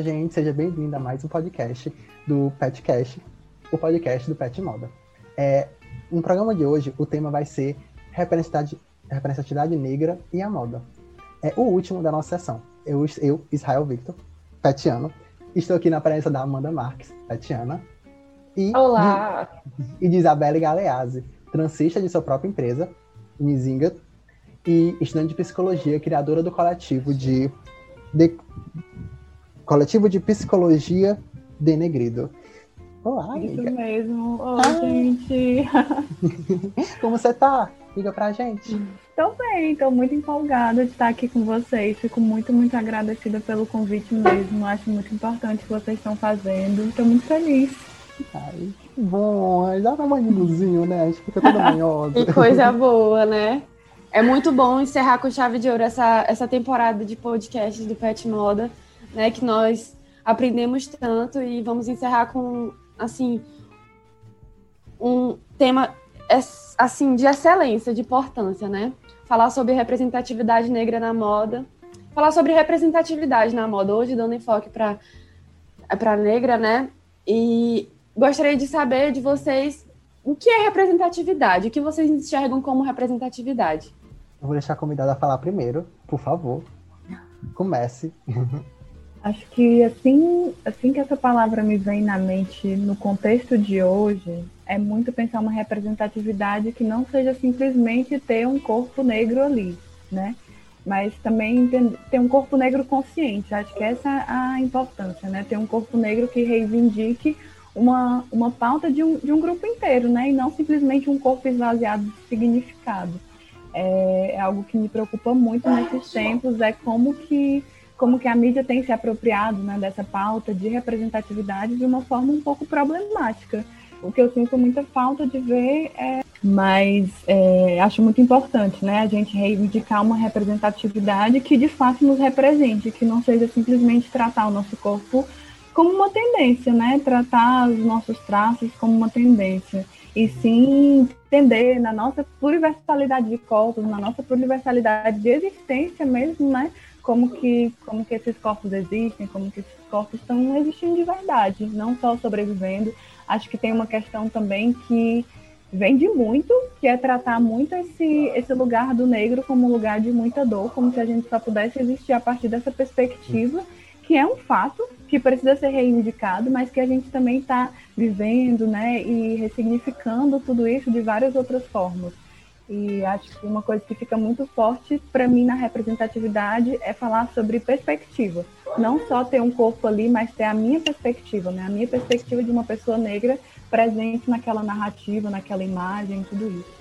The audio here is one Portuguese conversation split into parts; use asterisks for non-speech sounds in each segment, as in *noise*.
Olá, gente, seja bem-vindo a mais um podcast do Petcast, o podcast do Pet Moda. É, no programa de hoje, o tema vai ser representatividade, representatividade negra e a moda. É o último da nossa sessão. Eu, eu Israel Victor, petiano, estou aqui na presença da Amanda Marques, petiana, e Olá! De, e de Isabelle Galeazzi, transista de sua própria empresa, Nizinga, e estudante de psicologia, criadora do coletivo de, de Coletivo de Psicologia Denegrido. Olá, Isso amiga. mesmo. Oi, ah. gente. *laughs* Como você tá? Diga pra gente. Tô bem, tô muito empolgada de estar aqui com vocês. Fico muito, muito agradecida pelo convite mesmo. Acho muito importante o que vocês estão fazendo. Tô muito feliz. Ai, que bom. Dá uma maniluzinho, né? A gente fica toda manhosa. que coisa boa, né? É muito bom encerrar com chave de ouro essa, essa temporada de podcasts do Pet Moda né, que nós aprendemos tanto e vamos encerrar com assim um tema assim de excelência, de importância, né? Falar sobre representatividade negra na moda, falar sobre representatividade na moda hoje dando enfoque para para negra, né? E gostaria de saber de vocês o que é representatividade, o que vocês enxergam como representatividade. Eu vou deixar a convidada falar primeiro, por favor. Comece. *laughs* Acho que assim, assim que essa palavra me vem na mente no contexto de hoje, é muito pensar uma representatividade que não seja simplesmente ter um corpo negro ali, né? Mas também ter um corpo negro consciente. Acho que essa é a importância, né? Ter um corpo negro que reivindique uma, uma pauta de um, de um grupo inteiro, né? E não simplesmente um corpo esvaziado de significado. É, é algo que me preocupa muito nesses tempos, é como que como que a mídia tem se apropriado né, dessa pauta de representatividade de uma forma um pouco problemática. O que eu sinto muita falta de ver é, mas é, acho muito importante, né, a gente reivindicar uma representatividade que de fato nos represente, que não seja simplesmente tratar o nosso corpo como uma tendência, né, tratar os nossos traços como uma tendência e sim entender na nossa pluriversalidade de corpos, na nossa pluriversalidade de existência mesmo, né, como que, como que esses corpos existem, como que esses corpos estão existindo de verdade, não só sobrevivendo. Acho que tem uma questão também que vende muito, que é tratar muito esse, esse lugar do negro como um lugar de muita dor, como se a gente só pudesse existir a partir dessa perspectiva, que é um fato que precisa ser reivindicado, mas que a gente também está vivendo, né, e ressignificando tudo isso de várias outras formas. E acho que uma coisa que fica muito forte para mim na representatividade é falar sobre perspectiva. Não só ter um corpo ali, mas ter a minha perspectiva, né? A minha perspectiva de uma pessoa negra presente naquela narrativa, naquela imagem, tudo isso.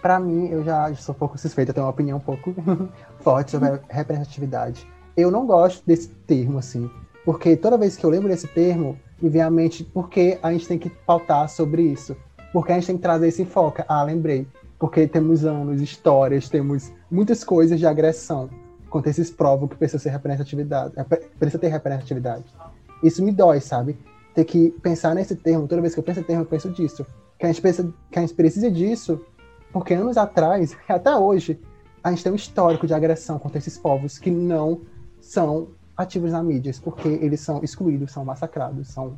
Para mim, eu já sou um pouco suspeita, tenho uma opinião um pouco *laughs* forte sobre representatividade. Eu não gosto desse termo, assim, porque toda vez que eu lembro desse termo, me vem à mente porque a gente tem que pautar sobre isso. Porque a gente tem que trazer esse enfoque. Ah, lembrei porque temos anos, histórias, temos muitas coisas de agressão. Quanto esses provam que precisa ser representatividade, é, precisa ter representatividade. Isso me dói, sabe? Ter que pensar nesse termo, toda vez que eu penso nesse termo, eu penso disso. Que a gente precisa, que a gente precisa disso, porque anos atrás, *laughs* até hoje, a gente tem um histórico de agressão contra esses povos que não são ativos na mídia, porque eles são excluídos, são massacrados, são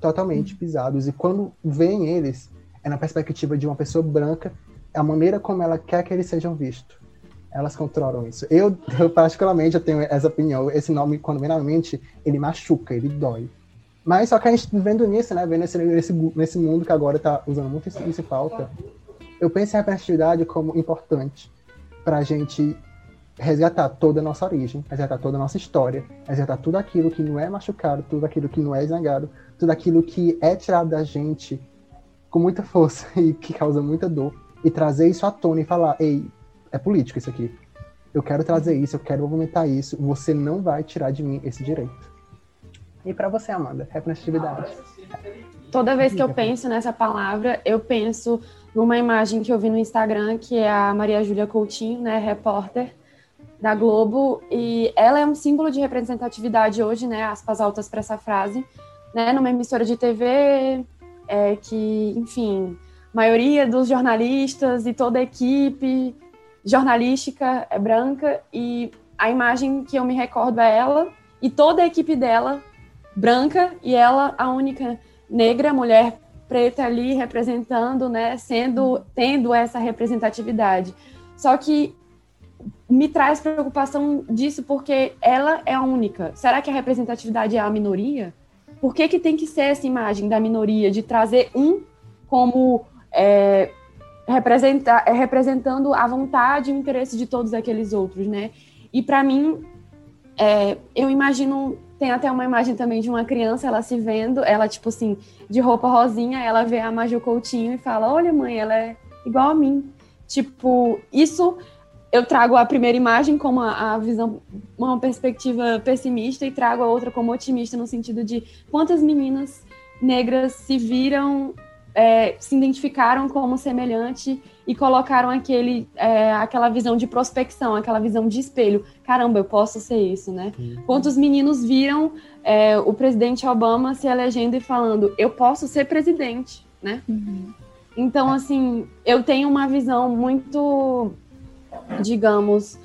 totalmente pisados. E quando veem eles, é na perspectiva de uma pessoa branca a maneira como ela quer que eles sejam vistos. Elas controlam isso. Eu, eu particularmente, eu tenho essa opinião. Esse nome, quando vem na mente, ele machuca, ele dói. Mas só que a gente vivendo nisso, né? Vendo nesse, nesse, nesse mundo que agora está usando muito isso, isso falta. Eu penso em representatividade como importante para a gente resgatar toda a nossa origem, resgatar toda a nossa história, resgatar tudo aquilo que não é machucado, tudo aquilo que não é zangado, tudo aquilo que é tirado da gente com muita força *laughs* e que causa muita dor e trazer isso à tona e falar: ei, é político isso aqui. Eu quero trazer isso, eu quero movimentar isso. Você não vai tirar de mim esse direito. E para você, Amanda, representatividade? Toda vez que eu penso nessa palavra, eu penso numa imagem que eu vi no Instagram, que é a Maria Júlia Coutinho, né, repórter da Globo, e ela é um símbolo de representatividade hoje, né, aspas altas para essa frase, né, numa emissora de TV é, que, enfim, maioria dos jornalistas e toda a equipe jornalística é branca e a imagem que eu me recordo é ela e toda a equipe dela branca e ela a única negra, mulher preta ali representando, né, sendo tendo essa representatividade. Só que me traz preocupação disso porque ela é a única. Será que a representatividade é a minoria? Por que, que tem que ser essa imagem da minoria, de trazer um como é, representar, é, representando a vontade e o interesse de todos aqueles outros, né? E para mim, é, eu imagino, tem até uma imagem também de uma criança, ela se vendo, ela tipo assim, de roupa rosinha, ela vê a Maju Coutinho e fala, olha mãe, ela é igual a mim. Tipo, isso eu trago a primeira imagem como a, visão, uma perspectiva pessimista e trago a outra como otimista no sentido de quantas meninas negras se viram é, se identificaram como semelhante e colocaram aquele, é, aquela visão de prospecção, aquela visão de espelho. Caramba, eu posso ser isso, né? Uhum. Quantos meninos viram é, o presidente Obama se elegendo e falando, eu posso ser presidente, né? Uhum. Então, assim, eu tenho uma visão muito, digamos,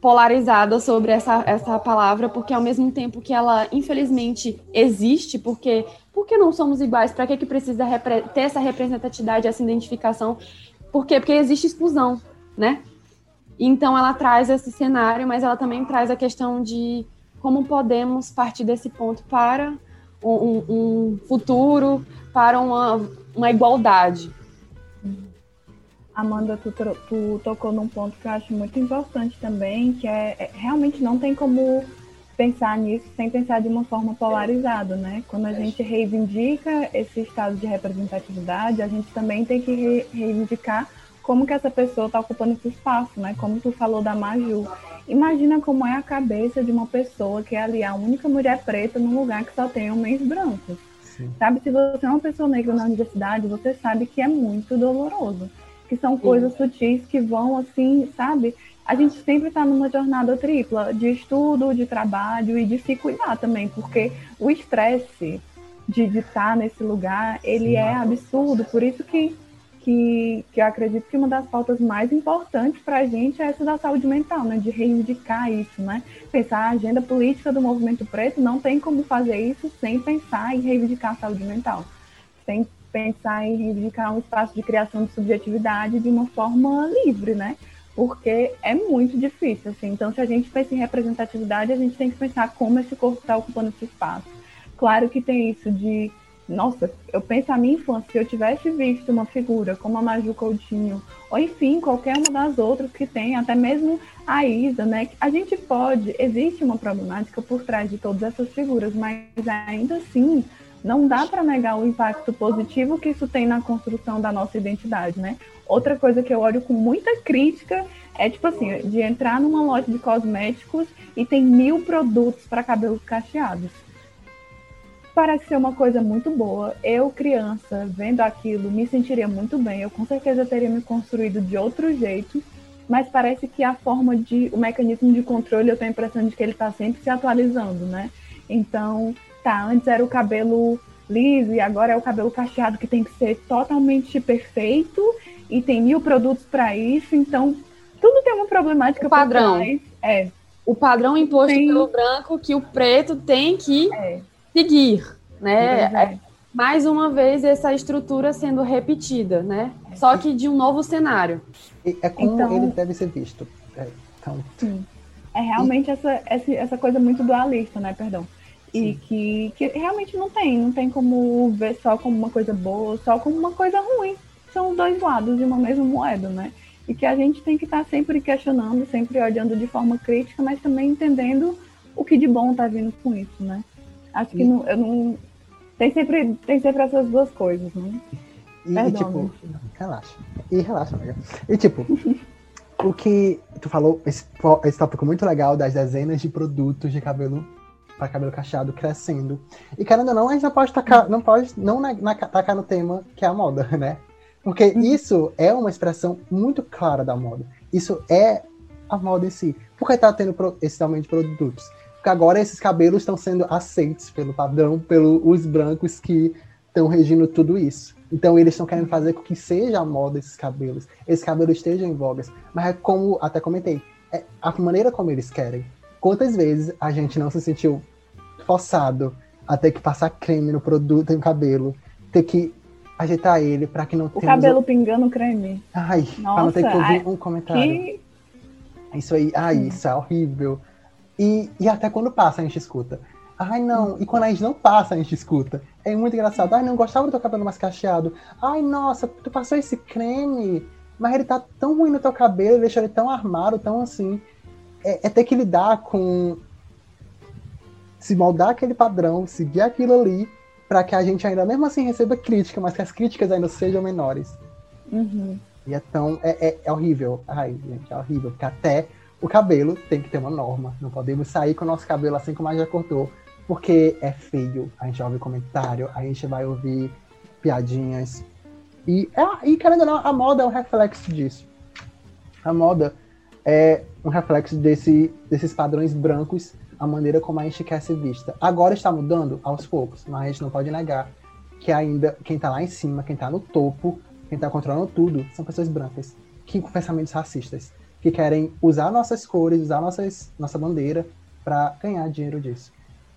polarizada sobre essa, essa palavra, porque ao mesmo tempo que ela, infelizmente, existe, porque por que não somos iguais? Para que, que precisa ter essa representatividade, essa identificação? Por quê? Porque existe exclusão, né? Então ela traz esse cenário, mas ela também traz a questão de como podemos partir desse ponto para um, um futuro, para uma, uma igualdade. Amanda, tu, tu, tocou num ponto que eu acho muito importante também, que é, é, realmente não tem como pensar nisso sem pensar de uma forma polarizada, né? Quando a gente reivindica esse estado de representatividade, a gente também tem que re reivindicar como que essa pessoa está ocupando esse espaço, né? Como tu falou da Maju. Imagina como é a cabeça de uma pessoa que é ali a única mulher preta num lugar que só tem homens brancos. Sim. Sabe, se você é uma pessoa negra na universidade, você sabe que é muito doloroso que são coisas sutis que vão assim, sabe? A gente sempre está numa jornada tripla de estudo, de trabalho e de se cuidar também, porque o estresse de estar nesse lugar, ele Sim. é absurdo. Por isso que, que, que eu acredito que uma das pautas mais importantes para a gente é essa da saúde mental, né? De reivindicar isso, né? Pensar a agenda política do movimento preto não tem como fazer isso sem pensar em reivindicar a saúde mental. Sem pensar em reivindicar um espaço de criação de subjetividade de uma forma livre, né? Porque é muito difícil, assim. Então, se a gente pensa em representatividade, a gente tem que pensar como esse corpo está ocupando esse espaço. Claro que tem isso de, nossa, eu penso a minha infância, se eu tivesse visto uma figura como a Maju Coutinho, ou enfim, qualquer uma das outras que tem, até mesmo a Isa, né? A gente pode, existe uma problemática por trás de todas essas figuras, mas ainda assim não dá para negar o impacto positivo que isso tem na construção da nossa identidade, né? Outra coisa que eu olho com muita crítica é tipo assim, de entrar numa loja de cosméticos e tem mil produtos para cabelos cacheados. Parece ser uma coisa muito boa. Eu, criança, vendo aquilo, me sentiria muito bem. Eu com certeza teria me construído de outro jeito, mas parece que a forma de, o mecanismo de controle, eu tenho a impressão de que ele está sempre se atualizando, né? Então, tá, antes era o cabelo liso e agora é o cabelo cacheado que tem que ser totalmente perfeito e tem mil produtos para isso, então tudo tem uma problemática o padrão. É. O padrão imposto tem... pelo branco que o preto tem que é. seguir, né? É, mais uma vez essa estrutura sendo repetida, né? Só que de um novo cenário. É como então, ele deve ser visto. É, então... Sim. É realmente e... essa, essa, essa coisa muito dualista, né? Perdão e que, que realmente não tem, não tem como ver só como uma coisa boa, só como uma coisa ruim. São dois lados de uma mesma moeda, né? E que a gente tem que estar tá sempre questionando, sempre olhando de forma crítica, mas também entendendo o que de bom está vindo com isso, né? Acho que não, eu não. Tem sempre, tem sempre essas duas coisas, né? E, e tipo, relaxa. E relaxa, amiga. E tipo, *laughs* o que tu falou, esse, esse tópico muito legal das dezenas de produtos de cabelo para cabelo cacheado crescendo. E querendo ou não, a gente não pode tacar, não pode não na, na, tacar no tema que é a moda, *laughs* né? Porque uhum. isso é uma expressão muito clara da moda. Isso é a moda em si. Por que tá tendo esse aumento de produtos? Porque agora esses cabelos estão sendo aceitos pelo padrão, pelos brancos que estão regindo tudo isso. Então eles estão querendo fazer com que seja a moda esses cabelos, esses cabelos estejam em vogas. Mas é como até comentei, é a maneira como eles querem Quantas vezes a gente não se sentiu forçado a ter que passar creme no produto, no cabelo, ter que ajeitar ele para que não O cabelo pingando creme. Ai, Nossa, pra não ter que ouvir um comentário. Que... Isso aí, ai, hum. isso é horrível. E, e até quando passa a gente escuta. Ai, não. E quando a gente não passa, a gente escuta. É muito engraçado. Ai, não gostava do teu cabelo mais cacheado. Ai, nossa, tu passou esse creme, mas ele tá tão ruim no teu cabelo, deixou ele tão armado, tão assim. É, é ter que lidar com. Se moldar aquele padrão, seguir aquilo ali, para que a gente ainda mesmo assim receba crítica, mas que as críticas ainda sejam menores. Uhum. E é tão. É, é, é horrível. Ai, gente, é horrível. Porque até o cabelo tem que ter uma norma. Não podemos sair com o nosso cabelo assim como a já cortou porque é feio. A gente vai ouvir comentário, a gente vai ouvir piadinhas. E, é, e querendo ou não, a moda é um reflexo disso. A moda é um reflexo desse, desses padrões brancos, a maneira como a gente quer ser vista. Agora está mudando aos poucos, mas a gente não pode negar que ainda quem está lá em cima, quem está no topo, quem está controlando tudo, são pessoas brancas, que com pensamentos racistas, que querem usar nossas cores, usar nossas, nossa bandeira para ganhar dinheiro disso.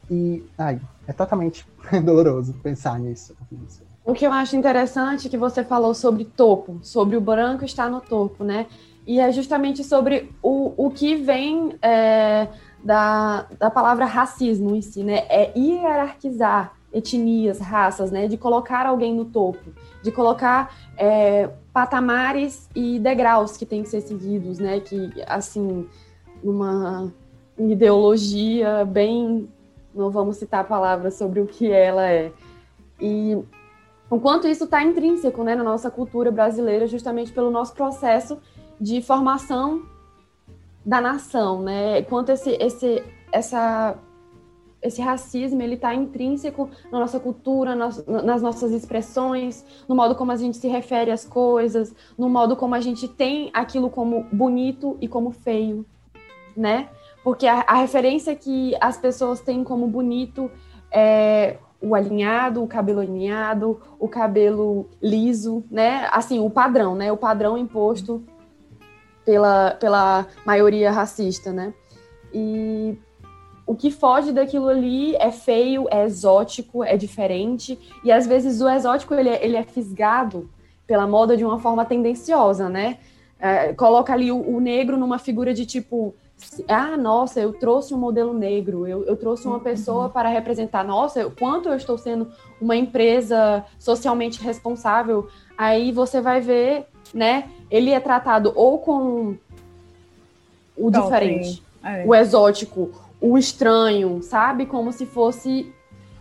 E ai, é totalmente *laughs* doloroso pensar nisso. O que eu acho interessante é que você falou sobre topo, sobre o branco estar no topo, né? E é justamente sobre o, o que vem é, da, da palavra racismo em si, né? É hierarquizar etnias, raças, né? De colocar alguém no topo, de colocar é, patamares e degraus que têm que ser seguidos, né? Que, assim, numa ideologia bem não vamos citar palavras sobre o que ela é. E o quanto isso está intrínseco né, na nossa cultura brasileira, justamente pelo nosso processo de formação da nação, né? Quanto esse, esse, essa, esse racismo ele está intrínseco na nossa cultura, nas, nas nossas expressões, no modo como a gente se refere às coisas, no modo como a gente tem aquilo como bonito e como feio, né? porque a, a referência que as pessoas têm como bonito é o alinhado, o cabelo alinhado, o cabelo liso, né? Assim, o padrão, né? O padrão imposto pela, pela maioria racista, né? E o que foge daquilo ali é feio, é exótico, é diferente, e às vezes o exótico ele é, ele é fisgado pela moda de uma forma tendenciosa, né? É, coloca ali o, o negro numa figura de tipo ah, nossa, eu trouxe um modelo negro, eu, eu trouxe uma pessoa uhum. para representar, nossa, eu, quanto eu estou sendo uma empresa socialmente responsável, aí você vai ver, né, ele é tratado ou com o diferente, é. o exótico, o estranho, sabe? Como se fosse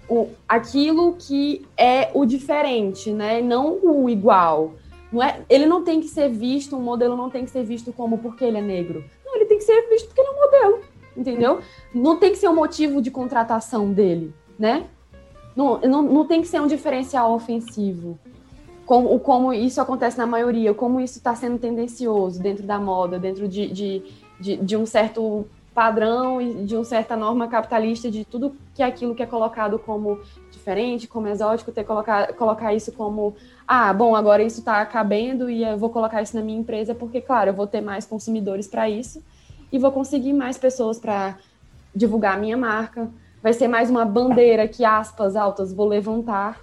o, aquilo que é o diferente, né? Não o igual. Não é, ele não tem que ser visto, um modelo não tem que ser visto como porque ele é negro ele tem que ser visto porque ele é um modelo, entendeu? Não tem que ser um motivo de contratação dele, né? Não, não, não tem que ser um diferencial ofensivo. Como, como isso acontece na maioria, como isso está sendo tendencioso dentro da moda, dentro de, de, de, de um certo padrão e de uma certa norma capitalista de tudo que é aquilo que é colocado como diferente, como exótico, ter colocar, colocar isso como ah, bom, agora isso está cabendo e eu vou colocar isso na minha empresa porque, claro, eu vou ter mais consumidores para isso e vou conseguir mais pessoas para divulgar a minha marca. Vai ser mais uma bandeira que aspas altas vou levantar.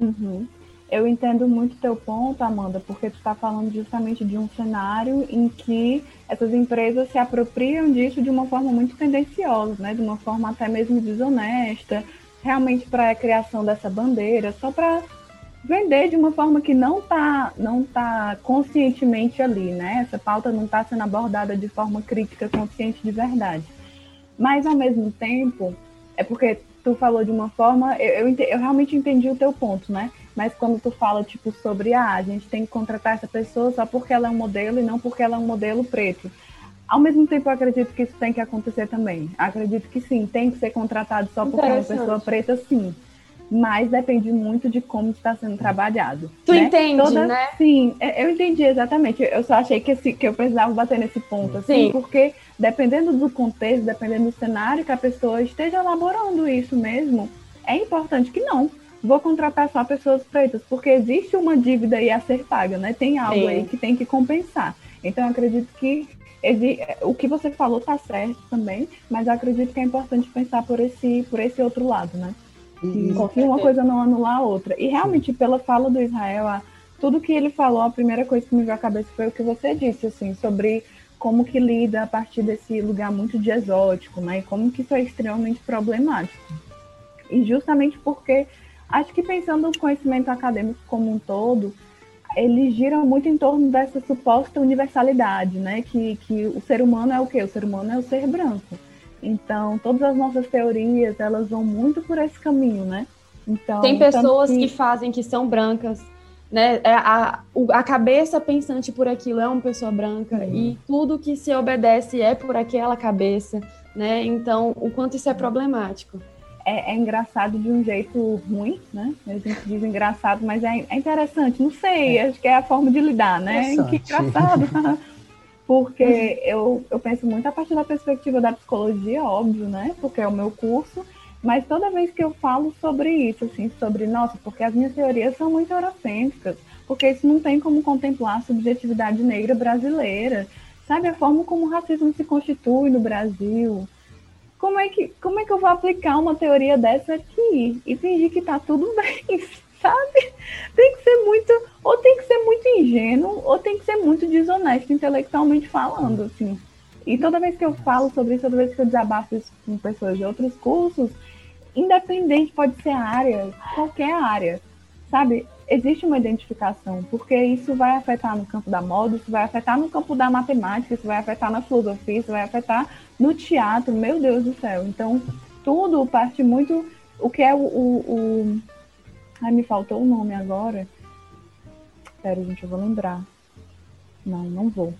Uhum. Eu entendo muito teu ponto, Amanda, porque tu está falando justamente de um cenário em que essas empresas se apropriam disso de uma forma muito tendenciosa, né? De uma forma até mesmo desonesta, realmente para a criação dessa bandeira, só para vender de uma forma que não está não tá conscientemente ali, né? Essa pauta não está sendo abordada de forma crítica, consciente de verdade. Mas, ao mesmo tempo, é porque tu falou de uma forma, eu, eu, eu realmente entendi o teu ponto, né? Mas quando tu fala, tipo, sobre, ah, a gente tem que contratar essa pessoa só porque ela é um modelo e não porque ela é um modelo preto. Ao mesmo tempo, eu acredito que isso tem que acontecer também. Acredito que sim, tem que ser contratado só porque é uma pessoa preta, sim mas depende muito de como está sendo trabalhado. Tu né? entende, Toda... né? Sim, é, eu entendi exatamente. Eu só achei que, esse, que eu precisava bater nesse ponto, assim, Sim. porque dependendo do contexto, dependendo do cenário que a pessoa esteja elaborando isso mesmo, é importante que não. Vou contratar só pessoas pretas, porque existe uma dívida aí a ser paga, né? Tem algo Sim. aí que tem que compensar. Então, eu acredito que o que você falou está certo também, mas acredito que é importante pensar por esse, por esse outro lado, né? Que uma coisa não anular a outra. E realmente, pela fala do Israel, a, tudo que ele falou, a primeira coisa que me veio à cabeça foi o que você disse, assim, sobre como que lida a partir desse lugar muito de exótico, né? E como que isso é extremamente problemático. E justamente porque acho que pensando no conhecimento acadêmico como um todo, ele gira muito em torno dessa suposta universalidade, né? Que, que o ser humano é o quê? O ser humano é o ser branco. Então, todas as nossas teorias, elas vão muito por esse caminho, né? Então, Tem pessoas que... que... fazem que são brancas, né? É a, a cabeça pensante por aquilo é uma pessoa branca uhum. e tudo que se obedece é por aquela cabeça, né? Então, o quanto isso é problemático é, é, engraçado de um jeito ruim, né? A gente diz engraçado, mas é, é interessante. Não sei, é. acho que é a forma de lidar, né? Que engraçado. *laughs* Porque eu, eu penso muito a partir da perspectiva da psicologia, óbvio, né? Porque é o meu curso. Mas toda vez que eu falo sobre isso, assim, sobre, nossa, porque as minhas teorias são muito eurocêntricas, porque isso não tem como contemplar a subjetividade negra brasileira, sabe? A forma como o racismo se constitui no Brasil, como é que, como é que eu vou aplicar uma teoria dessa aqui e fingir que tá tudo *laughs* bem, sabe? Tem que ser muito, ou tem que ser muito ingênuo, ou tem que ser muito desonesto intelectualmente falando, assim. E toda vez que eu falo sobre isso, toda vez que eu desabafo isso com pessoas de outros cursos, independente, pode ser área, qualquer área, sabe? Existe uma identificação, porque isso vai afetar no campo da moda, isso vai afetar no campo da matemática, isso vai afetar na filosofia, isso vai afetar no teatro, meu Deus do céu. Então, tudo parte muito. O que é o. o, o... Ai, me faltou o nome agora. Espera, gente, eu vou lembrar. Não, não vou.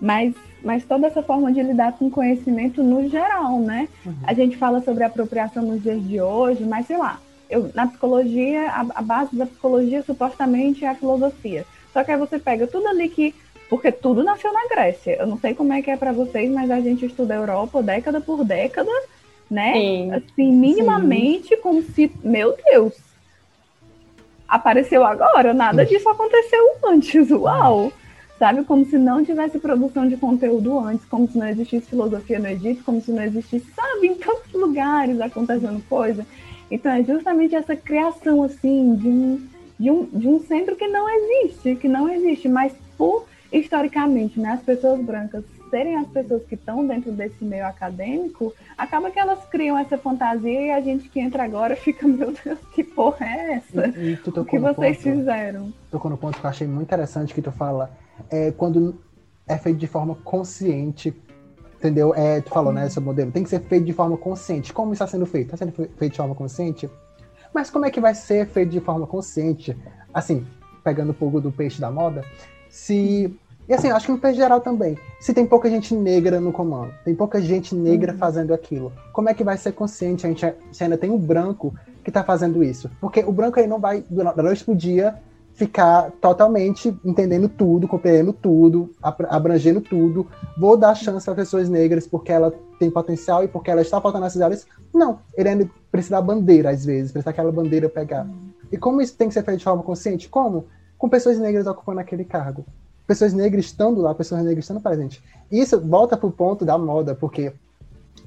Mas, mas toda essa forma de lidar com conhecimento no geral, né? Uhum. A gente fala sobre apropriação nos dias de hoje, mas sei lá, eu, na psicologia, a, a base da psicologia supostamente é a filosofia. Só que aí você pega tudo ali que porque tudo nasceu na Grécia. Eu não sei como é que é para vocês, mas a gente estuda a Europa década por década, né? Sim. Assim, minimamente, Sim. como se, meu Deus, apareceu agora, nada disso aconteceu antes. Uau! Sabe? Como se não tivesse produção de conteúdo antes, como se não existisse filosofia no Egito, como se não existisse, sabe, em tantos lugares acontecendo coisa. Então é justamente essa criação, assim, de um, de um, de um centro que não existe, que não existe, mas por historicamente, né, as pessoas brancas serem as pessoas que estão dentro desse meio acadêmico, acaba que elas criam essa fantasia e a gente que entra agora *laughs* fica, meu Deus, que porra é essa? E, e o que vocês ponto, fizeram? Tocou no ponto que eu achei muito interessante que tu fala, é quando é feito de forma consciente, entendeu? É, tu falou, né, esse modelo, tem que ser feito de forma consciente. Como está sendo feito? Está sendo feito de forma consciente? Mas como é que vai ser feito de forma consciente? Assim, pegando o fogo do peixe da moda, se e assim, acho que no geral também. Se tem pouca gente negra no comando, tem pouca gente negra uhum. fazendo aquilo, como é que vai ser consciente? A gente se ainda tem um branco que está fazendo isso. Porque o branco aí não vai, da noite pro dia, ficar totalmente entendendo tudo, compreendendo tudo, abrangendo tudo. Vou dar chance para pessoas negras porque ela tem potencial e porque ela está faltando nessas áreas. Não, ele ainda precisa da bandeira, às vezes, precisa aquela bandeira pegar. Uhum. E como isso tem que ser feito de forma consciente? Como? Com pessoas negras ocupando aquele cargo pessoas negras estando lá, pessoas negras estando presentes. Isso volta para o ponto da moda, porque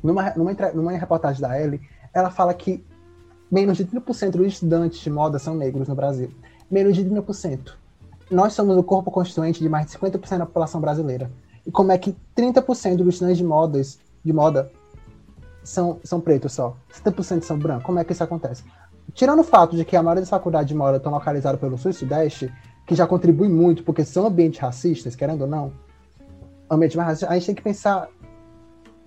numa, numa, numa reportagem da Ellie, ela fala que menos de 30% dos estudantes de moda são negros no Brasil. Menos de 30%. Nós somos o corpo constituinte de mais de 50% da população brasileira. E como é que 30% dos estudantes de modas, de moda são, são pretos só? 70% são brancos? Como é que isso acontece? Tirando o fato de que a maioria das faculdades de moda estão localizadas pelo sul e sudeste, que já contribui muito, porque são ambientes racistas, querendo ou não, ambiente mais racista, a gente tem que pensar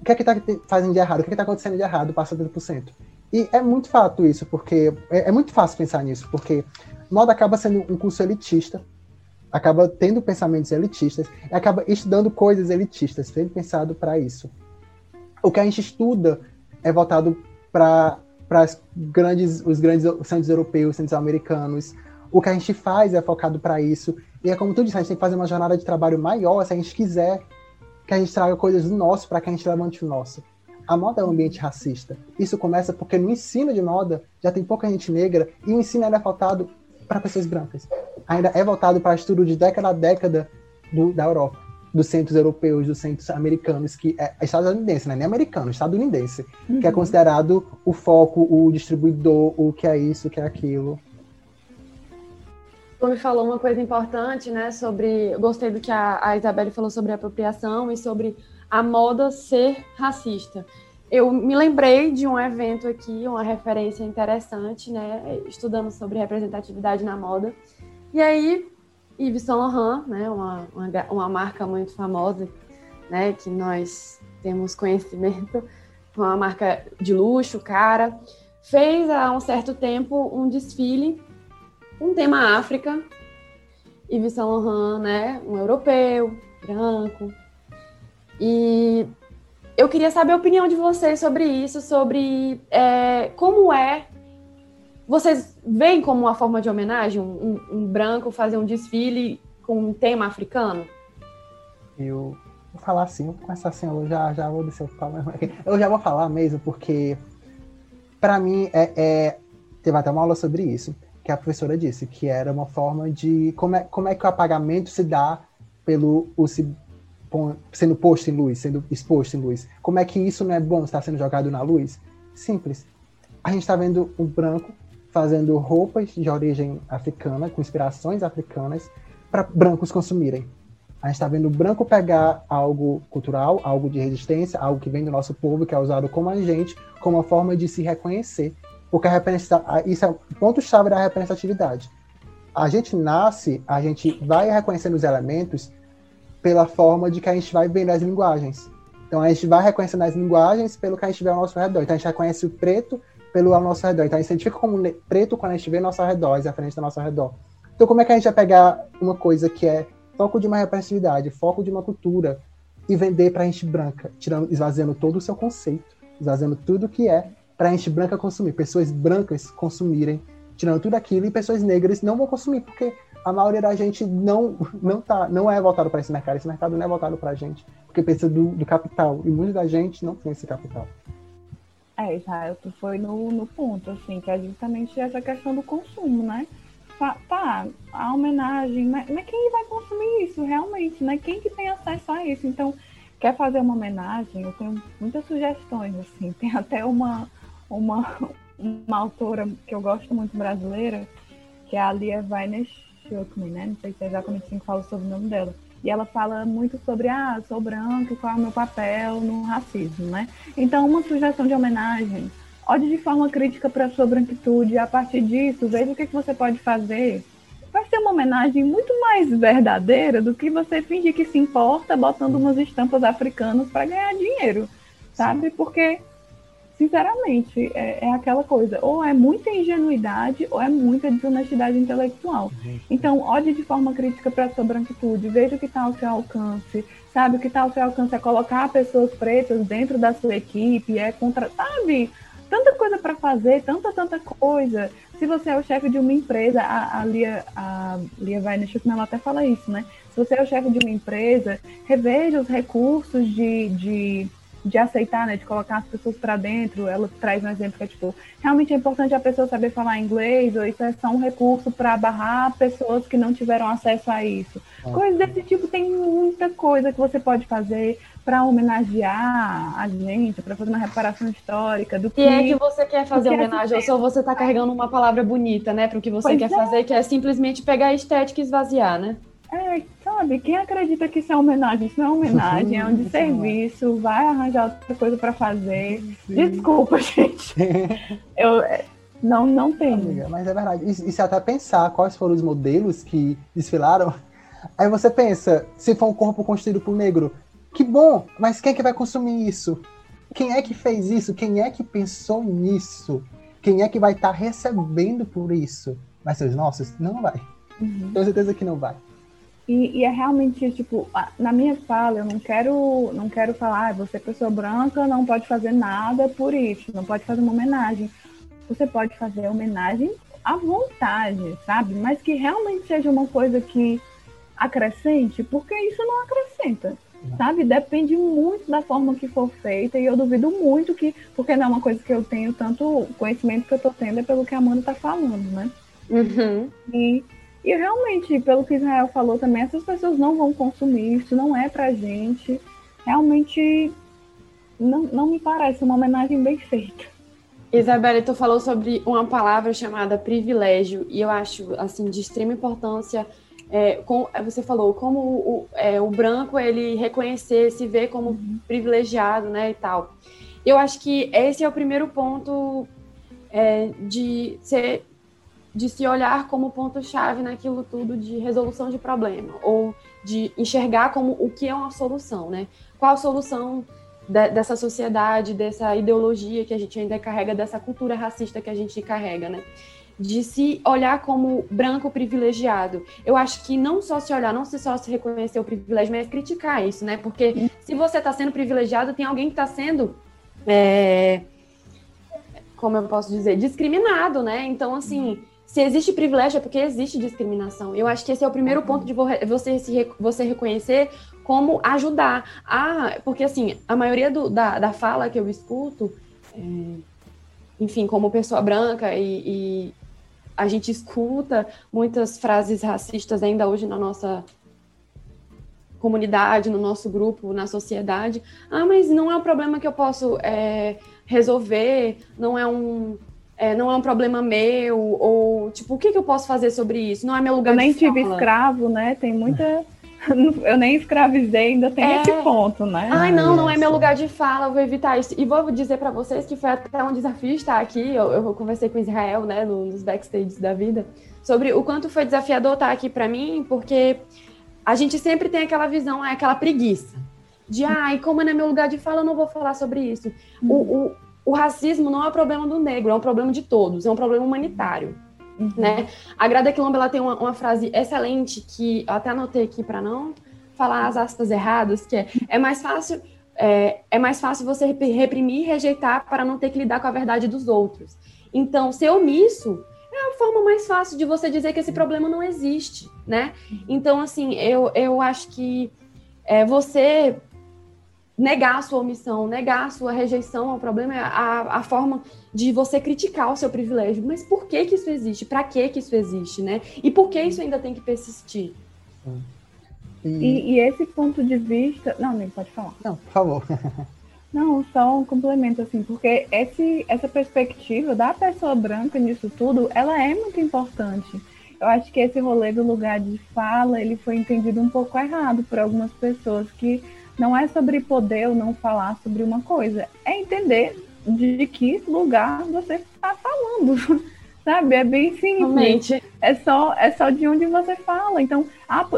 o que é que está fazendo de errado, o que é está acontecendo de errado para 70%. E é muito fato isso, porque é, é, muito fácil pensar nisso, porque moda acaba sendo um curso elitista, acaba tendo pensamentos elitistas, e acaba estudando coisas elitistas, sendo pensado para isso. O que a gente estuda é voltado para grandes, os grandes centros europeus, centros americanos, o que a gente faz é focado para isso. E é como tu disse, a gente tem que fazer uma jornada de trabalho maior se a gente quiser que a gente traga coisas do nosso para que a gente levante o nosso. A moda é um ambiente racista. Isso começa porque no ensino de moda já tem pouca gente negra e o ensino ainda é voltado para pessoas brancas. Ainda é voltado para estudo de década a década do, da Europa. dos centros europeus, dos centros americanos, que é, é estadunidense, né? Nem americano, estadunidense, uhum. que é uhum. considerado o foco, o distribuidor, o que é isso, o que é aquilo. Tu me falou uma coisa importante, né? Sobre. Gostei do que a, a Isabelle falou sobre apropriação e sobre a moda ser racista. Eu me lembrei de um evento aqui, uma referência interessante, né? Estudando sobre representatividade na moda. E aí, Yves Saint Laurent, né? Uma, uma, uma marca muito famosa, né? Que nós temos conhecimento, uma marca de luxo, cara, fez há um certo tempo um desfile um tema África. Yves Saint Laurent, né? Um europeu, branco. E eu queria saber a opinião de vocês sobre isso, sobre é, como é. Vocês veem como uma forma de homenagem um, um, branco fazer um desfile com um tema africano? Eu vou falar assim, vou começar assim, eu já, já vou descer o pau, eu já vou falar mesmo, porque para mim é, é, teve até uma aula sobre isso que a professora disse, que era uma forma de como é, como é que o apagamento se dá pelo o se, sendo posto em luz, sendo exposto em luz. Como é que isso não é bom estar sendo jogado na luz? Simples. A gente está vendo um branco fazendo roupas de origem africana, com inspirações africanas, para brancos consumirem. A gente está vendo o branco pegar algo cultural, algo de resistência, algo que vem do nosso povo, que é usado como agente, como uma forma de se reconhecer porque a isso é o ponto-chave da representatividade. A gente nasce, a gente vai reconhecendo os elementos pela forma de que a gente vai vendo as linguagens. Então a gente vai reconhecendo as linguagens pelo que a gente vê ao nosso redor. Então a gente reconhece o preto pelo ao nosso redor. Então a gente identifica como preto quando a gente vê ao nosso redor, as referências ao nosso redor. Então como é que a gente vai pegar uma coisa que é foco de uma representatividade, foco de uma cultura e vender para a gente branca, tirando, esvaziando todo o seu conceito, esvaziando tudo que é para gente branca consumir, pessoas brancas consumirem, tirando tudo aquilo, e pessoas negras não vão consumir, porque a maioria da gente não não tá não é voltado para esse mercado, esse mercado não é voltado para a gente, porque precisa do, do, capital, e muita da gente não tem esse capital. É, Israel, tu foi no, no ponto, assim, que é justamente essa questão do consumo, né? Tá, a homenagem, mas, mas quem vai consumir isso realmente, né? Quem que tem acesso a isso? Então, quer fazer uma homenagem, eu tenho muitas sugestões, assim, *laughs* tem até uma, uma, uma autora que eu gosto muito brasileira, que é a Lia Weiner Schuckman, né? Não sei se é exatamente assim que fala sobre o nome dela. E ela fala muito sobre, ah, sou branco, qual é o meu papel no racismo, né? Então, uma sugestão de homenagem, olhe de forma crítica para a sua branquitude, e a partir disso, veja o que, que você pode fazer. Vai ser uma homenagem muito mais verdadeira do que você fingir que se importa botando umas estampas africanas para ganhar dinheiro, sabe? Porque sinceramente, é, é, aquela coisa, ou é muita ingenuidade ou é muita desonestidade intelectual. Então, olhe de forma crítica para a sua branquitude, veja o que está ao seu alcance, sabe? O que está ao seu alcance é colocar pessoas pretas dentro da sua equipe, é contra, sabe? Tanta coisa para fazer, tanta, tanta coisa. Se você é o chefe de uma empresa, a, a Lia, a Lia ela até fala isso, né? Se você é o chefe de uma empresa, reveja os recursos de, de de aceitar, né, de colocar as pessoas para dentro. Ela traz um exemplo que é tipo, realmente é importante a pessoa saber falar inglês, ou isso é só um recurso para barrar pessoas que não tiveram acesso a isso. Ah, Coisas desse tipo tem muita coisa que você pode fazer para homenagear a gente, para fazer uma reparação histórica do que. E é que você quer fazer homenagem, ou só você está carregando uma palavra bonita, né, para o que você pois quer é. fazer, que é simplesmente pegar a estética e esvaziar, né? É, sabe, quem acredita que isso é homenagem? Isso não é homenagem, é um *laughs* de serviço, vai arranjar outra coisa para fazer. Sim. Desculpa, *laughs* gente. Eu é, não, não tenho. Amiga, mas é verdade. E, e se até pensar quais foram os modelos que desfilaram, aí você pensa, se for um corpo construído por negro, que bom, mas quem é que vai consumir isso? Quem é que fez isso? Quem é que pensou nisso? Quem é que vai estar tá recebendo por isso? Vai ser os nossos? Não vai. Uhum. Tenho certeza que não vai. E, e, é realmente, tipo, na minha fala, eu não quero, não quero falar, ah, você é pessoa branca, não pode fazer nada por isso, não pode fazer uma homenagem. Você pode fazer homenagem à vontade, sabe? Mas que realmente seja uma coisa que acrescente, porque isso não acrescenta, sabe? Depende muito da forma que for feita, e eu duvido muito que, porque não é uma coisa que eu tenho tanto conhecimento que eu tô tendo, é pelo que a Amanda tá falando, né? Uhum. E E realmente, pelo que Israel falou também, essas pessoas não vão consumir, isso não é pra gente. Realmente não, não me parece uma homenagem bem feita. Isabela, tu falou sobre uma palavra chamada privilégio, e eu acho assim de extrema importância. É, com, você falou como o, é, o branco ele reconhecer, se ver como uhum. privilegiado, né, e tal. Eu acho que esse é o primeiro ponto é, de ser de se olhar como ponto-chave naquilo tudo de resolução de problema, ou de enxergar como o que é uma solução, né? Qual a solução de, dessa sociedade, dessa ideologia que a gente ainda carrega, dessa cultura racista que a gente carrega, né? De se olhar como branco privilegiado. Eu acho que não só se olhar, não se só se reconhecer o privilégio, mas criticar isso, né? Porque se você está sendo privilegiado, tem alguém que está sendo. É, como eu posso dizer, discriminado, né? Então, assim, se existe privilégio é porque existe discriminação. Eu acho que esse é o primeiro ponto de você, se, você reconhecer como ajudar. Ah, porque assim, a maioria do, da, da fala que eu escuto, é, enfim, como pessoa branca e, e a gente escuta muitas frases racistas ainda hoje na nossa comunidade, no nosso grupo, na sociedade. Ah, mas não é um problema que eu posso é, resolver, não é um é, não é um problema meu, ou tipo, o que, que eu posso fazer sobre isso? Não é meu lugar eu nem tive escravo, né? Tem muita. *laughs* eu nem escravizei, ainda tem é... esse ponto, né? Ai, não, não é meu lugar de fala, eu vou evitar isso. E vou dizer para vocês que foi até um desafio estar aqui. Eu, eu conversei com Israel, né, nos backstages da vida, sobre o quanto foi desafiador estar aqui para mim, porque a gente sempre tem aquela visão, é aquela preguiça. De, ai, como não é meu lugar de fala, eu não vou falar sobre isso. O, o, o racismo não é um problema do negro, é um problema de todos, é um problema humanitário. Uhum. Né? A Grada Quilomba ela tem uma, uma frase excelente que eu até anotei aqui para não falar as aspas erradas, que é, é mais fácil é, é mais fácil você reprimir e rejeitar para não ter que lidar com a verdade dos outros. Então, ser omisso é a forma mais fácil de você dizer que esse problema não existe, né? Então, assim, eu, eu acho que é, você negar a sua omissão, negar a sua rejeição ao problema é a, a forma de você criticar o seu privilégio. Mas por que que isso existe? Para que que isso existe, né? E por que isso ainda tem que persistir? E, e esse ponto de vista... Não, nem pode falar. Não, por favor. *laughs* Não, só um complemento, assim, porque esse, essa perspectiva da pessoa branca nisso tudo, ela é muito importante. Eu acho que esse rolê do lugar de fala, ele foi entendido um pouco errado por algumas pessoas que não é sobre poder ou não falar sobre uma coisa, é entender de que lugar você está falando. *laughs* Sabe? É bem simples. Realmente. É só, é só de onde você fala. Então,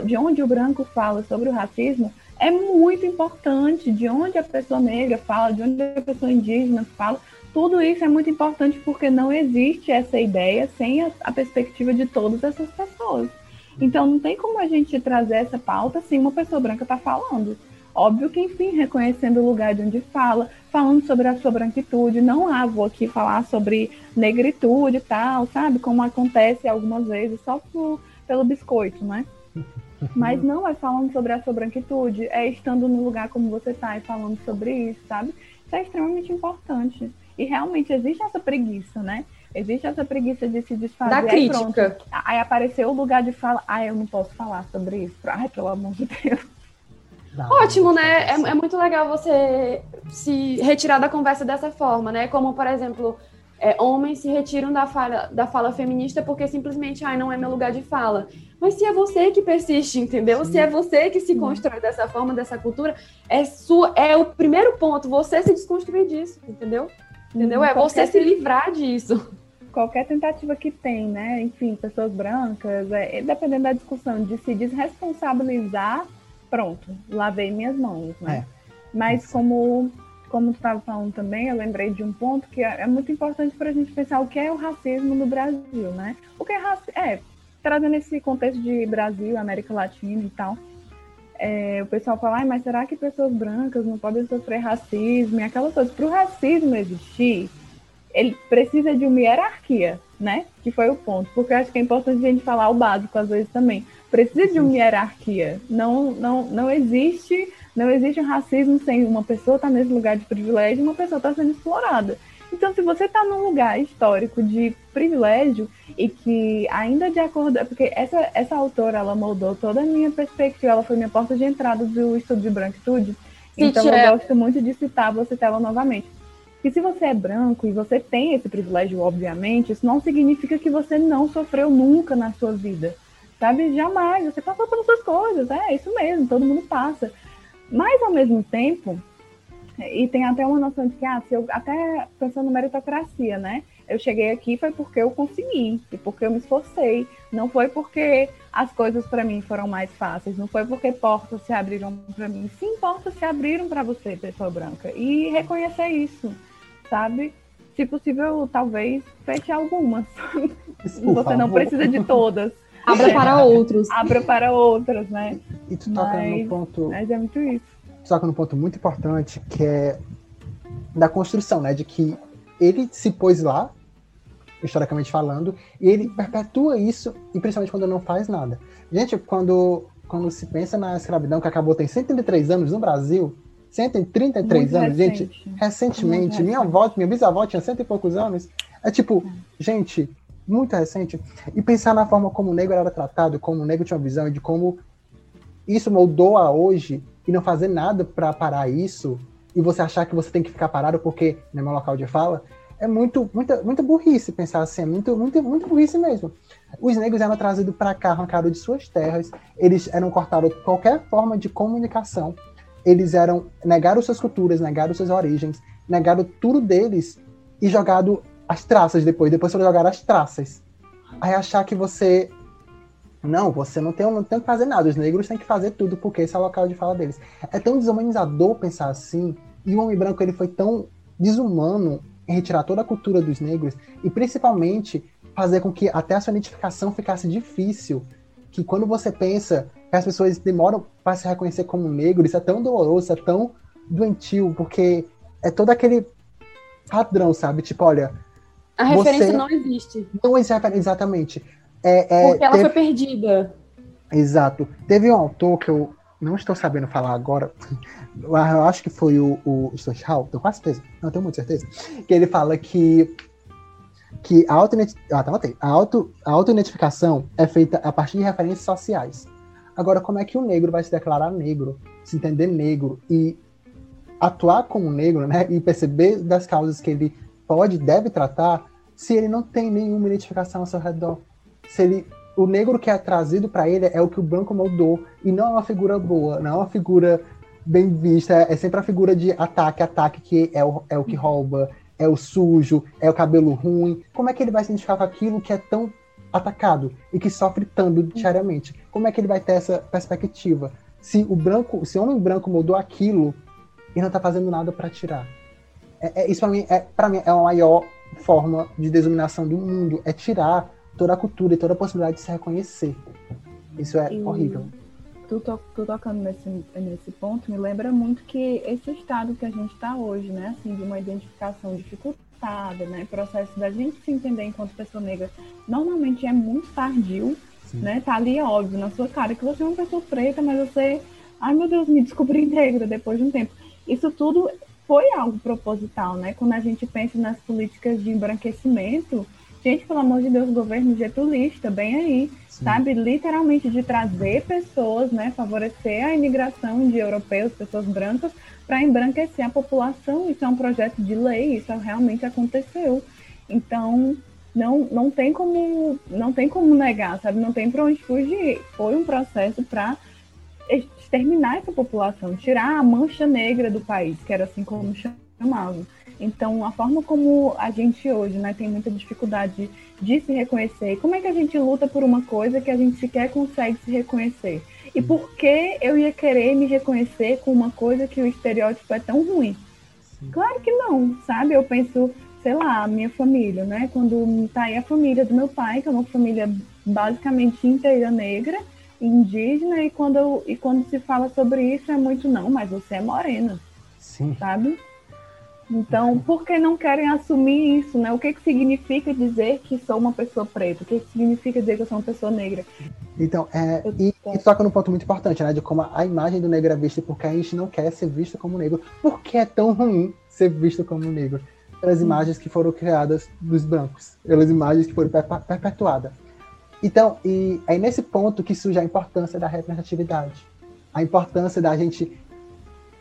de onde o branco fala sobre o racismo é muito importante. De onde a pessoa negra fala, de onde a pessoa indígena fala. Tudo isso é muito importante porque não existe essa ideia sem a, a perspectiva de todas essas pessoas. Então, não tem como a gente trazer essa pauta sem uma pessoa branca estar tá falando. Óbvio que, enfim, reconhecendo o lugar de onde fala, falando sobre a sua branquitude, não ah, vou aqui falar sobre negritude e tal, sabe? Como acontece algumas vezes só por, pelo biscoito, né? *laughs* Mas não é falando sobre a sua branquitude, é estando no lugar como você está e falando sobre isso, sabe? Isso é extremamente importante. E realmente existe essa preguiça, né? Existe essa preguiça de se desfazer. Da crítica. Aí, aí apareceu o lugar de fala, ah, eu não posso falar sobre isso. Ai, pelo amor de Deus. Ótimo, né? É, é, muito legal você se retirar da conversa dessa forma, né? Como, por exemplo, é, homens se retiram da fala, da fala feminista porque simplesmente, ai, não é meu lugar de fala. Mas se é você que persiste, entendeu? Sim. Se é você que se constrói dessa forma, dessa cultura, é, sua, é o primeiro ponto, você se desconstruir disso, entendeu? Entendeu? É você se livrar disso qualquer tentativa que tem, né? Enfim, pessoas brancas, é, dependendo da discussão, de se desresponsabilizar pronto, lavei minhas mãos, né? É. Mas como como tu estava falando também, eu lembrei de um ponto que é, é muito importante para a gente pensar o que é o racismo no Brasil, né? O que é racismo? É, trazendo esse contexto de Brasil, América Latina e tal, é, o pessoal fala, mas será que pessoas brancas não podem sofrer racismo e aquelas coisas? Para o racismo existir, ele precisa de uma hierarquia, né? Que foi o ponto. Porque eu acho que é importante a gente falar o básico às vezes também precisa de uma hierarquia. Não, não, não existe não existe um racismo sem uma pessoa estar tá nesse lugar de privilégio e uma pessoa estar tá sendo explorada. Então, se você está num lugar histórico de privilégio e que ainda de acordo, porque essa essa autora ela moldou toda a minha perspectiva, ela foi minha porta de entrada do estudo de branquitude. Então, eu gosto muito de citar você ela novamente. E se você é branco e você tem esse privilégio, obviamente, isso não significa que você não sofreu nunca na sua vida. Sabe? Jamais. Você passou por essas coisas. É isso mesmo, todo mundo passa. Mas, ao mesmo tempo, e tem até uma noção de que, ah, se eu, até pensando meritocracia, né? Eu cheguei aqui foi porque eu consegui e porque eu me esforcei. Não foi porque as coisas para mim foram mais fáceis. Não foi porque portas se abriram para mim. Sim, portas se abriram para você, pessoa branca. E reconhecer isso sabe? Se possível, talvez feche algumas. Você não precisa de todas. Abra é. *laughs* para outros. Abra para outras, né? E tu toca mas, no ponto. Mas é muito isso. Tu toca no ponto muito importante que é da construção, né? De que ele se pôs lá, historicamente falando, e ele perpetua isso, e principalmente quando não faz nada. Gente, quando, quando se pensa na escravidão, que acabou tem 133 anos no Brasil, 133 anos, recente. gente. Recentemente, minha avó, minha bisavó tinha cento e poucos anos. É tipo, gente, muito recente. E pensar na forma como o negro era tratado, como o negro tinha uma visão de como isso moldou a hoje e não fazer nada para parar isso e você achar que você tem que ficar parado porque não é meu local de fala, é muito, muita, muita burrice pensar assim, é muito, muito, muito burrice mesmo. Os negros eram trazidos para cá, arrancados de suas terras, eles eram cortados qualquer forma de comunicação eles eram negaram suas culturas, negaram suas origens, negaram tudo deles e jogado as traças depois. Depois foram jogar as traças. Aí achar que você não, você não tem, não tem que fazer nada. Os negros têm que fazer tudo porque esse é o local de fala deles. É tão desumanizador pensar assim. E o homem branco ele foi tão desumano em retirar toda a cultura dos negros e principalmente fazer com que até a sua identificação ficasse difícil. Que quando você pensa que as pessoas demoram para se reconhecer como negro, isso é tão doloroso, é tão doentio, porque é todo aquele padrão, sabe? Tipo, olha. A referência não existe. Não exatamente. É, é, porque ela teve... foi perdida. Exato. Teve um autor que eu não estou sabendo falar agora, *laughs* eu acho que foi o, o Stochal, tenho quase certeza, não tenho muita certeza, que ele fala que que a ah, tá, a auto auto-identificação é feita a partir de referências sociais. Agora, como é que o negro vai se declarar negro, se entender negro e atuar como negro, né? E perceber das causas que ele pode, deve tratar, se ele não tem nenhuma identificação ao seu redor? Se ele, o negro que é trazido para ele é o que o branco moldou e não é uma figura boa, não é uma figura bem vista, é sempre a figura de ataque, ataque que é o, é o que rouba, é o sujo, é o cabelo ruim. Como é que ele vai se identificar com aquilo que é tão atacado e que sofre tanto diariamente. Como é que ele vai ter essa perspectiva? Se o branco, se o homem branco mudou aquilo e não está fazendo nada para tirar. É, é, isso para mim, é, mim é a maior forma de desuminação do mundo, é tirar toda a cultura e toda a possibilidade de se reconhecer. Isso é e horrível. Tu, to, tu tocando nesse, nesse ponto me lembra muito que esse estado que a gente está hoje, né, assim, de uma identificação dificultada né? Processo da gente se entender enquanto pessoa negra normalmente é muito tardio, Sim. né? Tá ali, óbvio, na sua cara que você é uma pessoa preta, mas você, ai meu Deus, me descobri *laughs* negra depois de um tempo. Isso tudo foi algo proposital, né? Quando a gente pensa nas políticas de embranquecimento, gente, pelo amor de Deus, o governo getulista, bem aí, Sim. sabe? Literalmente de trazer pessoas, né? Favorecer a imigração de europeus, pessoas brancas, para embranquecer a população. Isso é um projeto de lei, isso realmente aconteceu. Então, não, não tem como não tem como negar, sabe? Não tem para onde fugir. Foi um processo para exterminar essa população, tirar a mancha negra do país, que era assim como chamavam. Então, a forma como a gente hoje né, tem muita dificuldade de se reconhecer, como é que a gente luta por uma coisa que a gente sequer consegue se reconhecer? E por que eu ia querer me reconhecer com uma coisa que o estereótipo é tão ruim? Sim. Claro que não, sabe? Eu penso, sei lá, a minha família, né? Quando tá aí a família do meu pai, que é uma família basicamente inteira negra, indígena, e quando, eu, e quando se fala sobre isso é muito não, mas você é morena, Sim. sabe? Então, por que não querem assumir isso, né? O que, que significa dizer que sou uma pessoa preta? O que, que significa dizer que eu sou uma pessoa negra? Então, é, e, e toca num ponto muito importante, né? De como a imagem do negro é vista porque a gente não quer ser visto como negro. Por que é tão ruim ser visto como negro? pelas imagens que foram criadas dos brancos, pelas imagens que foram perpetuadas. Então, e é nesse ponto que surge a importância da representatividade. A importância da gente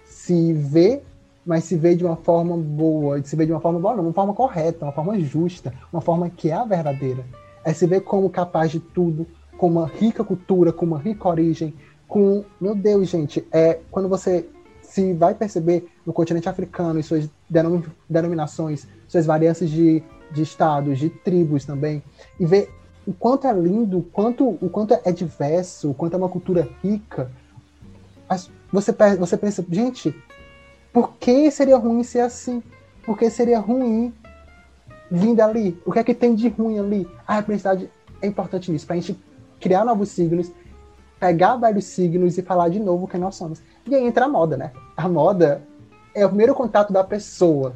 se ver, mas se ver de uma forma boa, se ver de uma forma boa, não, uma forma correta, uma forma justa, uma forma que é a verdadeira. É se ver como capaz de tudo, com uma rica cultura, com uma rica origem, com, meu Deus, gente, é quando você se vai perceber no continente africano e suas denominações, suas varianças de, de estados, de tribos também, e ver o quanto é lindo, o quanto, o quanto é diverso, o quanto é uma cultura rica, você, você pensa, gente, por que seria ruim ser assim? Por que seria ruim vir dali? O que é que tem de ruim ali? A representatividade é importante nisso, para a gente criar novos signos, pegar velhos signos e falar de novo quem nós somos. E aí entra a moda, né? A moda é o primeiro contato da pessoa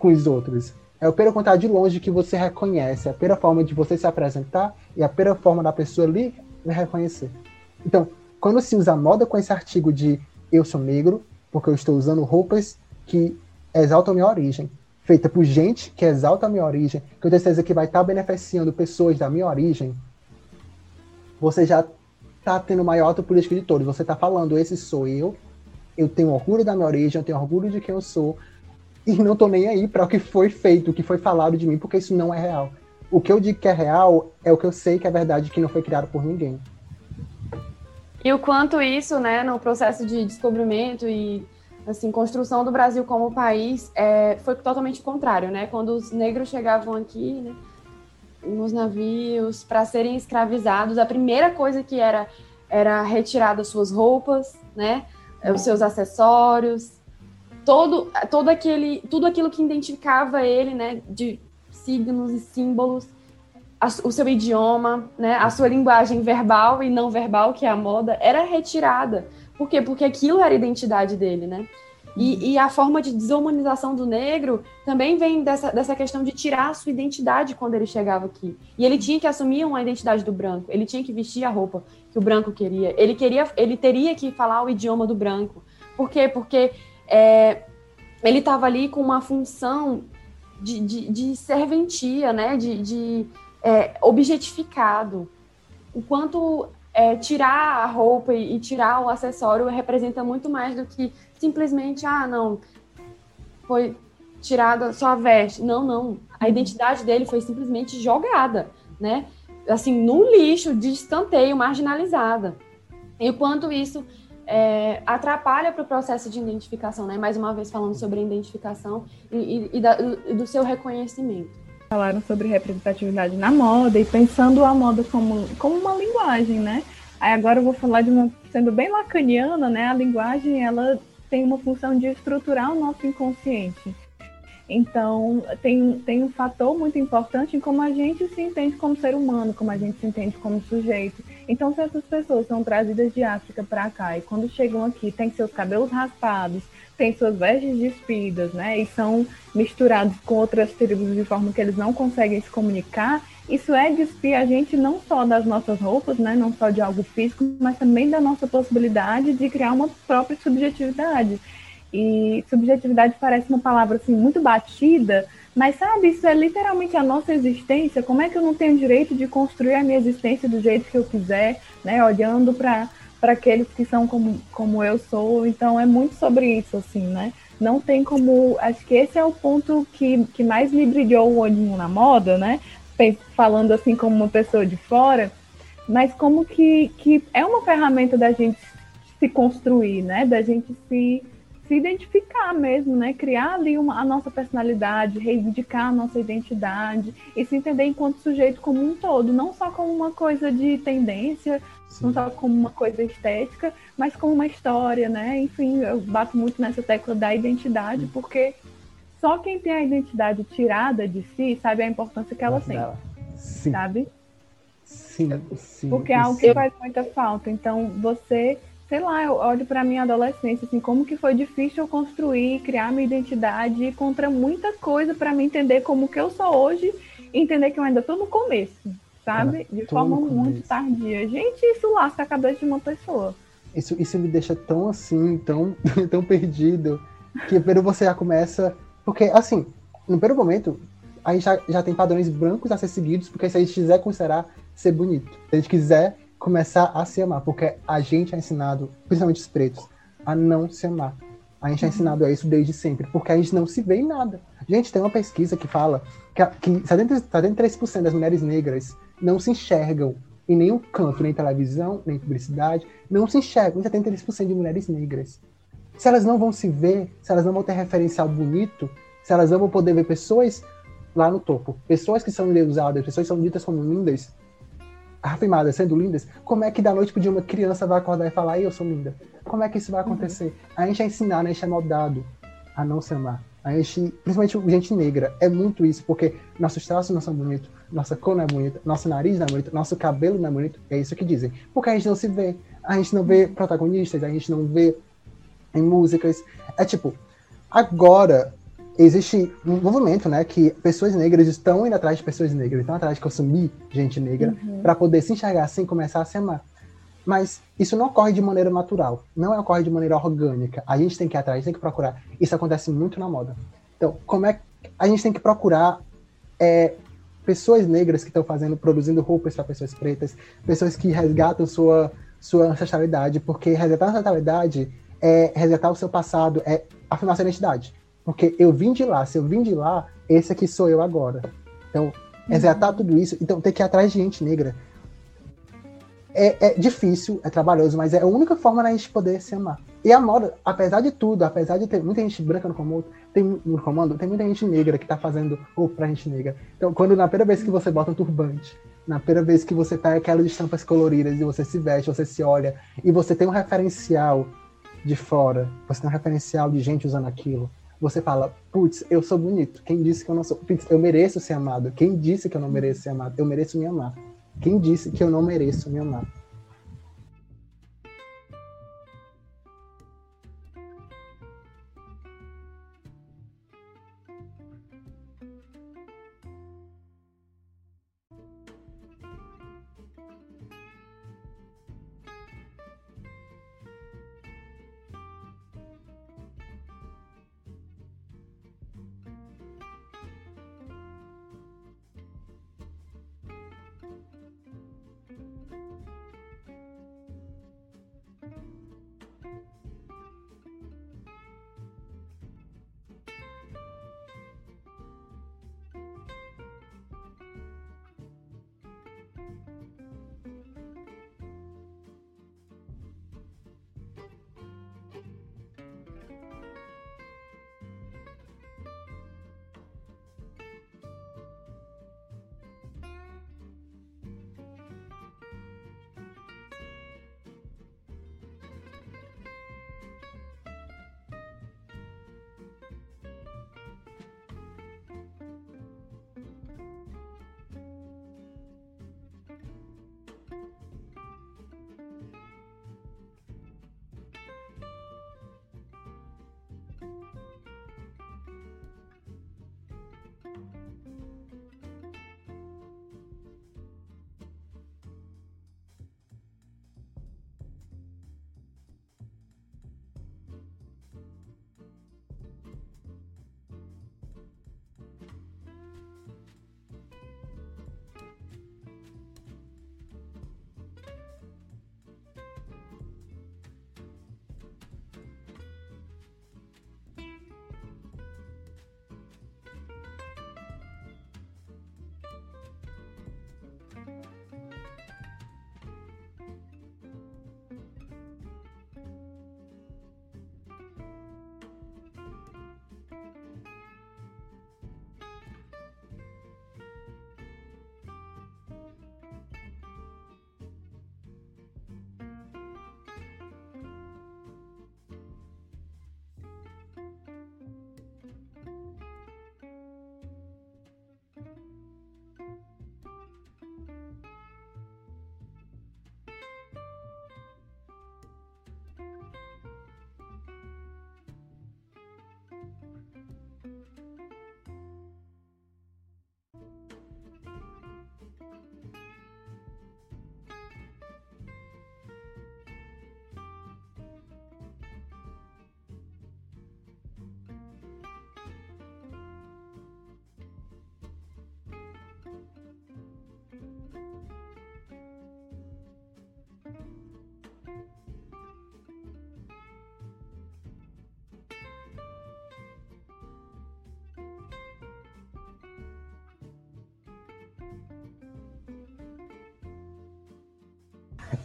com os outros. É o primeiro contato de longe que você reconhece, é a primeira forma de você se apresentar e a primeira forma da pessoa ali reconhecer. Então, quando se usa moda com esse artigo de eu sou negro, porque eu estou usando roupas que exaltam minha origem, feita por gente que exalta a minha origem, que eu tenho certeza que vai estar beneficiando pessoas da minha origem, você já está tendo maior autopolítica de todos. Você está falando, esse sou eu, eu tenho orgulho da minha origem, eu tenho orgulho de quem eu sou, e não estou nem aí para o que foi feito, o que foi falado de mim, porque isso não é real. O que eu digo que é real é o que eu sei que é verdade, que não foi criado por ninguém. E o quanto isso, né, no processo de descobrimento e assim construção do Brasil como país, é, foi totalmente contrário, né? Quando os negros chegavam aqui, né, nos navios para serem escravizados, a primeira coisa que era era retirar das suas roupas, né, os seus acessórios, todo todo aquele tudo aquilo que identificava ele, né, de signos e símbolos, a, o seu idioma, né, a sua linguagem verbal e não verbal, que é a moda, era retirada. Por quê? Porque aquilo era a identidade dele, né? E, uhum. e, a forma de desumanização do negro também vem dessa, dessa questão de tirar a sua identidade quando ele chegava aqui. E ele tinha que assumir uma identidade do branco, ele tinha que vestir a roupa que o branco queria, ele, queria, ele teria que falar o idioma do branco. Por quê? Porque é, ele estava ali com uma função de, de, de serventia, né? de, de é, objetificado. O quanto é, tirar a roupa e, e tirar o acessório representa muito mais do que simplesmente, ah, não, foi tirada só a veste. Não, não. A identidade dele foi simplesmente jogada, né? Assim, no lixo, de escanteio, marginalizada. E o quanto isso é, atrapalha para o processo de identificação, né? Mais uma vez falando sobre a identificação e, e, e, da, do seu reconhecimento. Falaram sobre representatividade na moda e pensando a moda como, como uma linguagem, né? Aí agora eu vou falar de uma, sendo bem lacaniana, né? A linguagem, ela tem uma função de estruturar o nosso inconsciente. Então, tem, tem um fator muito importante em como a gente se entende como ser humano, como a gente se entende como sujeito. Então, se essas pessoas são trazidas de África para cá e quando chegam aqui têm seus cabelos raspados, têm suas vestes despidas, né, e são misturados com outras tribos de forma que eles não conseguem se comunicar, isso é despir a gente não só das nossas roupas, né, não só de algo físico, mas também da nossa possibilidade de criar uma própria subjetividade. E subjetividade parece uma palavra assim muito batida, mas sabe, isso é literalmente a nossa existência. Como é que eu não tenho direito de construir a minha existência do jeito que eu quiser, né, olhando para aqueles que são como, como eu sou. Então é muito sobre isso, assim, né? Não tem como. Acho que esse é o ponto que, que mais me brilhou o olhinho na moda, né? falando assim como uma pessoa de fora, mas como que, que é uma ferramenta da gente se construir, né? Da gente se, se identificar mesmo, né? Criar ali uma, a nossa personalidade, reivindicar a nossa identidade e se entender enquanto sujeito como um todo, não só como uma coisa de tendência, Sim. não só como uma coisa estética, mas como uma história, né? Enfim, eu bato muito nessa tecla da identidade, porque só quem tem a identidade tirada de si sabe a importância que ela tem. Sim. Sabe? Sim, sim. Porque é algo que faz muita falta. Então, você, sei lá, eu olho para minha adolescência, assim, como que foi difícil eu construir, criar minha identidade contra muita coisa para me entender como que eu sou hoje e entender que eu ainda estou no começo, sabe? De forma muito tardia. Gente, isso lasca a cabeça de uma pessoa. Isso, isso me deixa tão assim, tão, *laughs* tão perdido, que primeiro você já começa porque, assim, no primeiro momento, a gente já, já tem padrões brancos a ser seguidos, porque se a gente quiser considerar ser bonito, se a gente quiser começar a se amar, porque a gente é ensinado, principalmente os pretos, a não se amar. A gente é ensinado a isso desde sempre, porque a gente não se vê em nada. Gente, tem uma pesquisa que fala que, que 73% das mulheres negras não se enxergam em nenhum canto, nem televisão, nem publicidade, não se enxergam em 73% de mulheres negras. Se elas não vão se ver, se elas não vão ter referencial bonito, se elas não vão poder ver pessoas lá no topo, pessoas que são endeusadas, pessoas que são ditas como lindas, afirmadas sendo lindas, como é que da noite dia uma criança vai acordar e falar, eu sou linda? Como é que isso vai acontecer? Uhum. A gente é ensinado, a gente é moldado a não se amar. A gente, principalmente gente negra, é muito isso, porque nossos traços não são bonitos, nossa cor não é bonita, nosso nariz não é bonito, nosso cabelo não é bonito, é isso que dizem. Porque a gente não se vê, a gente não vê protagonistas, a gente não vê em músicas. É tipo, agora existe um movimento, né, que pessoas negras estão indo atrás de pessoas negras, estão atrás de consumir gente negra uhum. para poder se enxergar assim, começar a se amar. Mas isso não ocorre de maneira natural, não ocorre de maneira orgânica. A gente tem que ir atrás, tem que procurar. Isso acontece muito na moda. Então, como é que a gente tem que procurar é, pessoas negras que estão fazendo, produzindo roupas para pessoas pretas, pessoas que resgatam sua sua ancestralidade, porque resgatar a ancestralidade é resgatar o seu passado, é afirmar sua identidade. Porque eu vim de lá, se eu vim de lá, esse aqui sou eu agora. Então, resgatar uhum. tudo isso, então ter que ir atrás de gente negra. É, é, difícil, é trabalhoso, mas é a única forma da gente poder se amar. E a moda, apesar de tudo, apesar de ter muita gente branca no comando, tem, no comando, tem muita gente negra que tá fazendo roupa pra gente negra. Então, quando na primeira vez que você bota um turbante, na primeira vez que você pega aquelas estampas coloridas e você se veste, você se olha, e você tem um referencial de fora, você tem um referencial de gente usando aquilo, você fala, putz, eu sou bonito. Quem disse que eu não sou? Putz, eu mereço ser amado. Quem disse que eu não mereço ser amado? Eu mereço me amar. Quem disse que eu não mereço me amar?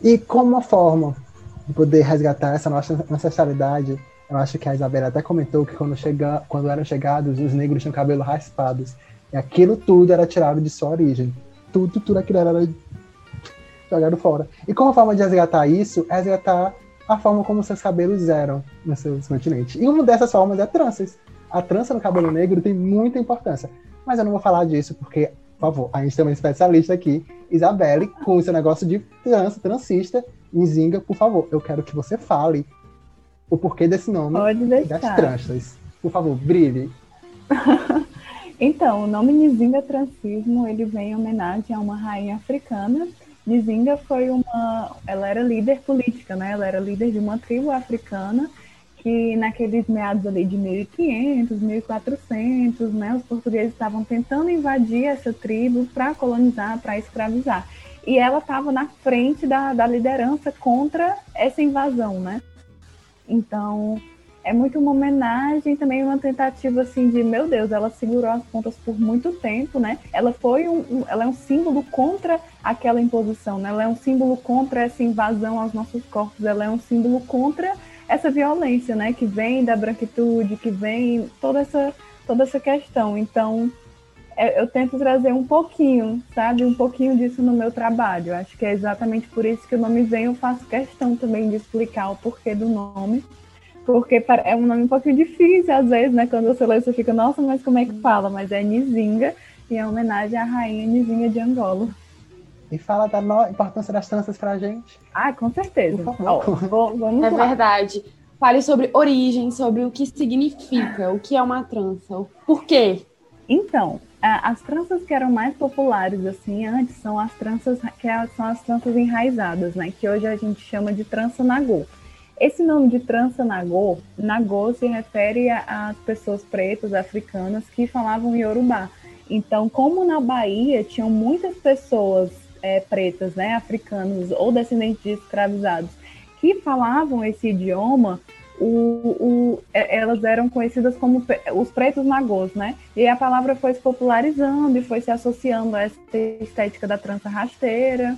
E como uma forma de poder resgatar essa nossa ancestralidade, eu acho que a Isabela até comentou que quando, chega, quando eram chegados, os negros tinham cabelo raspados. E aquilo tudo era tirado de sua origem. Tudo, tudo aquilo era jogado fora. E como forma de resgatar isso, é resgatar a forma como seus cabelos eram nos seus continentes. E uma dessas formas é tranças. A trança no cabelo negro tem muita importância. Mas eu não vou falar disso porque, por favor, a gente tem uma especialista aqui, Isabelle, com seu negócio de trança, transista, Nzinga, por favor, eu quero que você fale o porquê desse nome Pode deixar. das tranças. Por favor, brilhe. *laughs* então, o nome Nzinga Transismo, ele vem em homenagem a uma rainha africana Nzinga foi uma, ela era líder política, né? Ela era líder de uma tribo africana que naqueles meados ali de 1500, 1400, né, os portugueses estavam tentando invadir essa tribo para colonizar, para escravizar. E ela estava na frente da, da liderança contra essa invasão, né? Então, é muito uma homenagem também uma tentativa assim de meu Deus ela segurou as pontas por muito tempo né ela foi um, ela é um símbolo contra aquela imposição né ela é um símbolo contra essa invasão aos nossos corpos ela é um símbolo contra essa violência né que vem da branquitude que vem toda essa toda essa questão então é, eu tento trazer um pouquinho, sabe, um pouquinho disso no meu trabalho. Acho que é exatamente por isso que o nome vem. Eu faço questão também de explicar o porquê do nome, porque é um nome um pouquinho difícil, às vezes, né? Quando você lê, você fica, nossa, mas como é que fala? Mas é Nizinga, e é homenagem à rainha Nizinga de Angola. E fala da no... importância das tranças pra gente. Ah, com certeza. Oh, vou, vamos é lá. verdade. Fale sobre origem, sobre o que significa, o que é uma trança, o porquê. Então, as tranças que eram mais populares assim antes são as tranças que é, são as tranças enraizadas, né? Que hoje a gente chama de trança nagô. Esse nome de trança nagô, nagô se refere às pessoas pretas africanas que falavam iorubá. Então, como na Bahia tinham muitas pessoas é, pretas, né, africanos ou descendentes de escravizados que falavam esse idioma, o, o, é, elas eram conhecidas como os pretos nagôs, né? E a palavra foi se popularizando e foi se associando a essa estética da trança rasteira.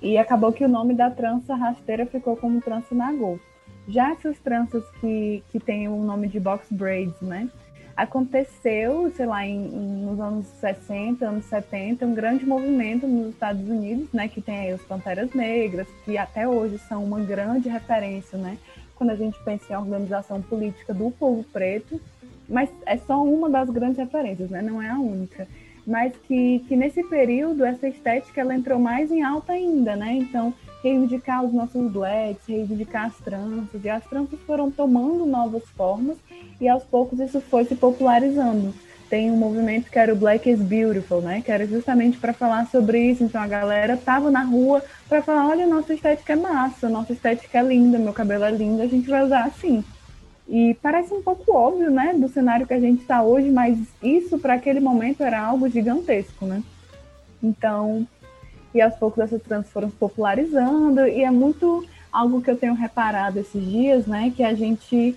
E acabou que o nome da trança rasteira ficou como trança nagô. Já essas tranças que, que têm o nome de box braids, né? Aconteceu, sei lá, em, nos anos 60, anos 70, um grande movimento nos Estados Unidos, né? Que tem aí os Panteras Negras, que até hoje são uma grande referência, né? Quando a gente pensa em organização política do povo preto, mas é só uma das grandes referências, né? Não é a única mas que, que nesse período essa estética ela entrou mais em alta ainda, né? Então, reivindicar os nossos blacks, reivindicar as tranças, e as tranças foram tomando novas formas e aos poucos isso foi se popularizando. Tem um movimento que era o Black is Beautiful, né? Que era justamente para falar sobre isso. Então a galera tava na rua para falar: olha, nossa estética é massa, nossa estética é linda, meu cabelo é lindo, a gente vai usar assim. E parece um pouco óbvio, né, do cenário que a gente está hoje, mas isso para aquele momento era algo gigantesco, né? Então, e aos poucos essas trans foram se popularizando, e é muito algo que eu tenho reparado esses dias, né, que a gente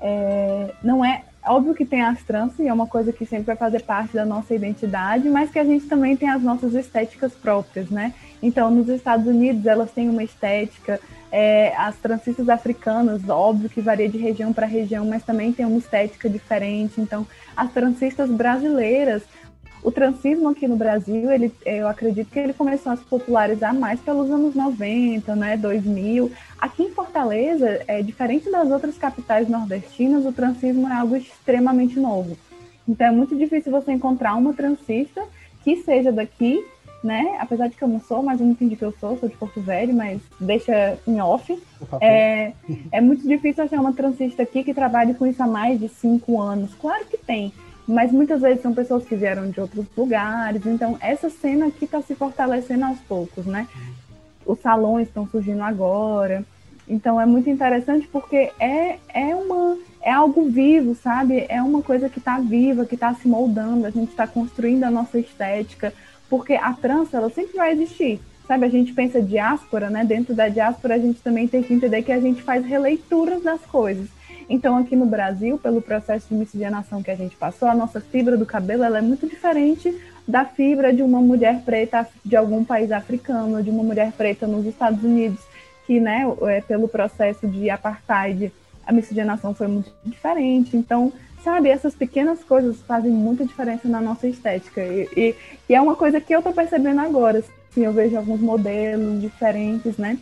é, não é óbvio que tem as trans e é uma coisa que sempre vai fazer parte da nossa identidade, mas que a gente também tem as nossas estéticas próprias, né? Então, nos Estados Unidos, elas têm uma estética é, as transistas africanas, óbvio que varia de região para região, mas também tem uma estética diferente. Então, as transistas brasileiras, o transismo aqui no Brasil, ele, eu acredito que ele começou a se popularizar mais pelos anos 90, né, 2000. Aqui em Fortaleza, é diferente das outras capitais nordestinas, o transismo é algo extremamente novo. Então, é muito difícil você encontrar uma transista que seja daqui né? Apesar de que eu não sou, mas eu não entendi que eu sou, sou de Porto Velho, mas deixa em off. É, é muito difícil achar uma transista aqui que trabalhe com isso há mais de cinco anos. Claro que tem, mas muitas vezes são pessoas que vieram de outros lugares. Então, essa cena aqui está se fortalecendo aos poucos, né? Os salões estão surgindo agora. Então, é muito interessante porque é, é uma é algo vivo, sabe? É uma coisa que está viva, que está se moldando. A gente está construindo a nossa estética porque a trança ela sempre vai existir. Sabe, a gente pensa diáspora, né? Dentro da diáspora a gente também tem que entender que a gente faz releituras das coisas. Então, aqui no Brasil, pelo processo de miscigenação que a gente passou, a nossa fibra do cabelo ela é muito diferente da fibra de uma mulher preta de algum país africano, de uma mulher preta nos Estados Unidos, que, né, é, pelo processo de apartheid, a miscigenação foi muito diferente. Então, sabe, essas pequenas coisas fazem muita diferença na nossa estética. E, e, e é uma coisa que eu tô percebendo agora. Assim, eu vejo alguns modelos diferentes, né?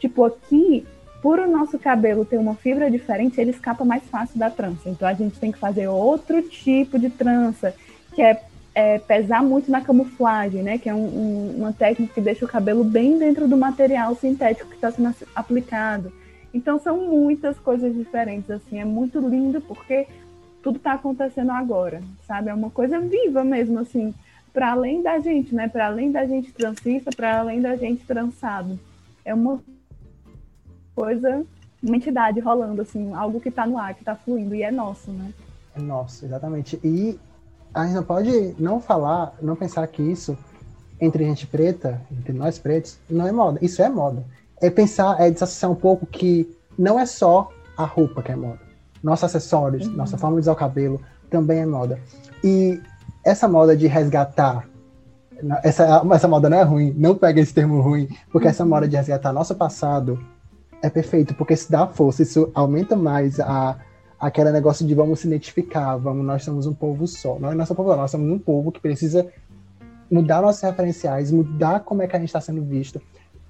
Tipo, aqui, por o nosso cabelo ter uma fibra diferente, ele escapa mais fácil da trança. Então, a gente tem que fazer outro tipo de trança, que é é, pesar muito na camuflagem, né? Que é um, um, uma técnica que deixa o cabelo bem dentro do material sintético que está sendo aplicado. Então são muitas coisas diferentes, assim, é muito lindo porque tudo está acontecendo agora, sabe? É uma coisa viva mesmo, assim, para além da gente, né? Para além da gente transista, para além da gente trançado. É uma coisa, uma entidade rolando, assim, algo que está no ar, que está fluindo, e é nosso, né? É nosso, exatamente. E a gente não pode não falar, não pensar que isso, entre gente preta, entre nós pretos, não é moda. Isso é moda. É pensar, é desassociar um pouco que não é só a roupa que é moda. Nossos acessórios, uhum. nossa forma de usar o cabelo também é moda. E essa moda de resgatar, essa, essa moda não é ruim, não pega esse termo ruim, porque uhum. essa moda de resgatar nosso passado é perfeito, porque isso dá força, isso aumenta mais a, aquele negócio de vamos se identificar, vamos, nós somos um povo só. Nós não somos um povo, nós somos um povo que precisa mudar nossos referenciais, mudar como é que a gente está sendo visto.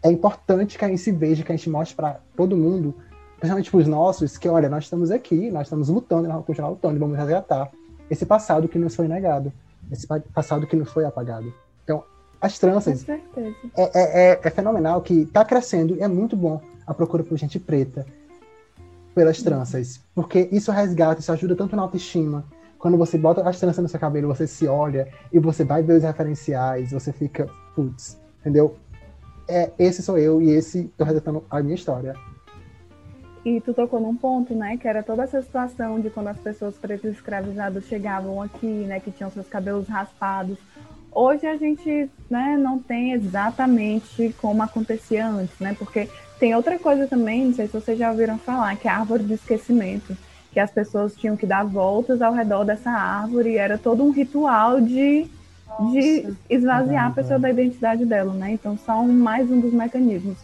É importante que a gente se veja, que a gente mostre para todo mundo, principalmente para os nossos, que olha, nós estamos aqui, nós estamos lutando, nós vamos continuar lutando, vamos resgatar esse passado que nos foi negado, esse passado que nos foi apagado. Então, as tranças. É, é, é, é, fenomenal que está crescendo e é muito bom a procura por gente preta pelas tranças. Porque isso resgata, isso ajuda tanto na autoestima. Quando você bota as tranças no seu cabelo, você se olha e você vai ver os referenciais, você fica, putz, entendeu? É, esse sou eu e esse tô resetando a minha história. E tu tocou num ponto, né, que era toda essa situação de quando as pessoas pretas escravizadas chegavam aqui, né, que tinham seus cabelos raspados. Hoje a gente, né, não tem exatamente como acontecia antes, né, porque tem outra coisa também, não sei se vocês já ouviram falar, que é a árvore do esquecimento, que as pessoas tinham que dar voltas ao redor dessa árvore, e era todo um ritual de, de esvaziar a pessoa da identidade dela, né? Então, só um, mais um dos mecanismos.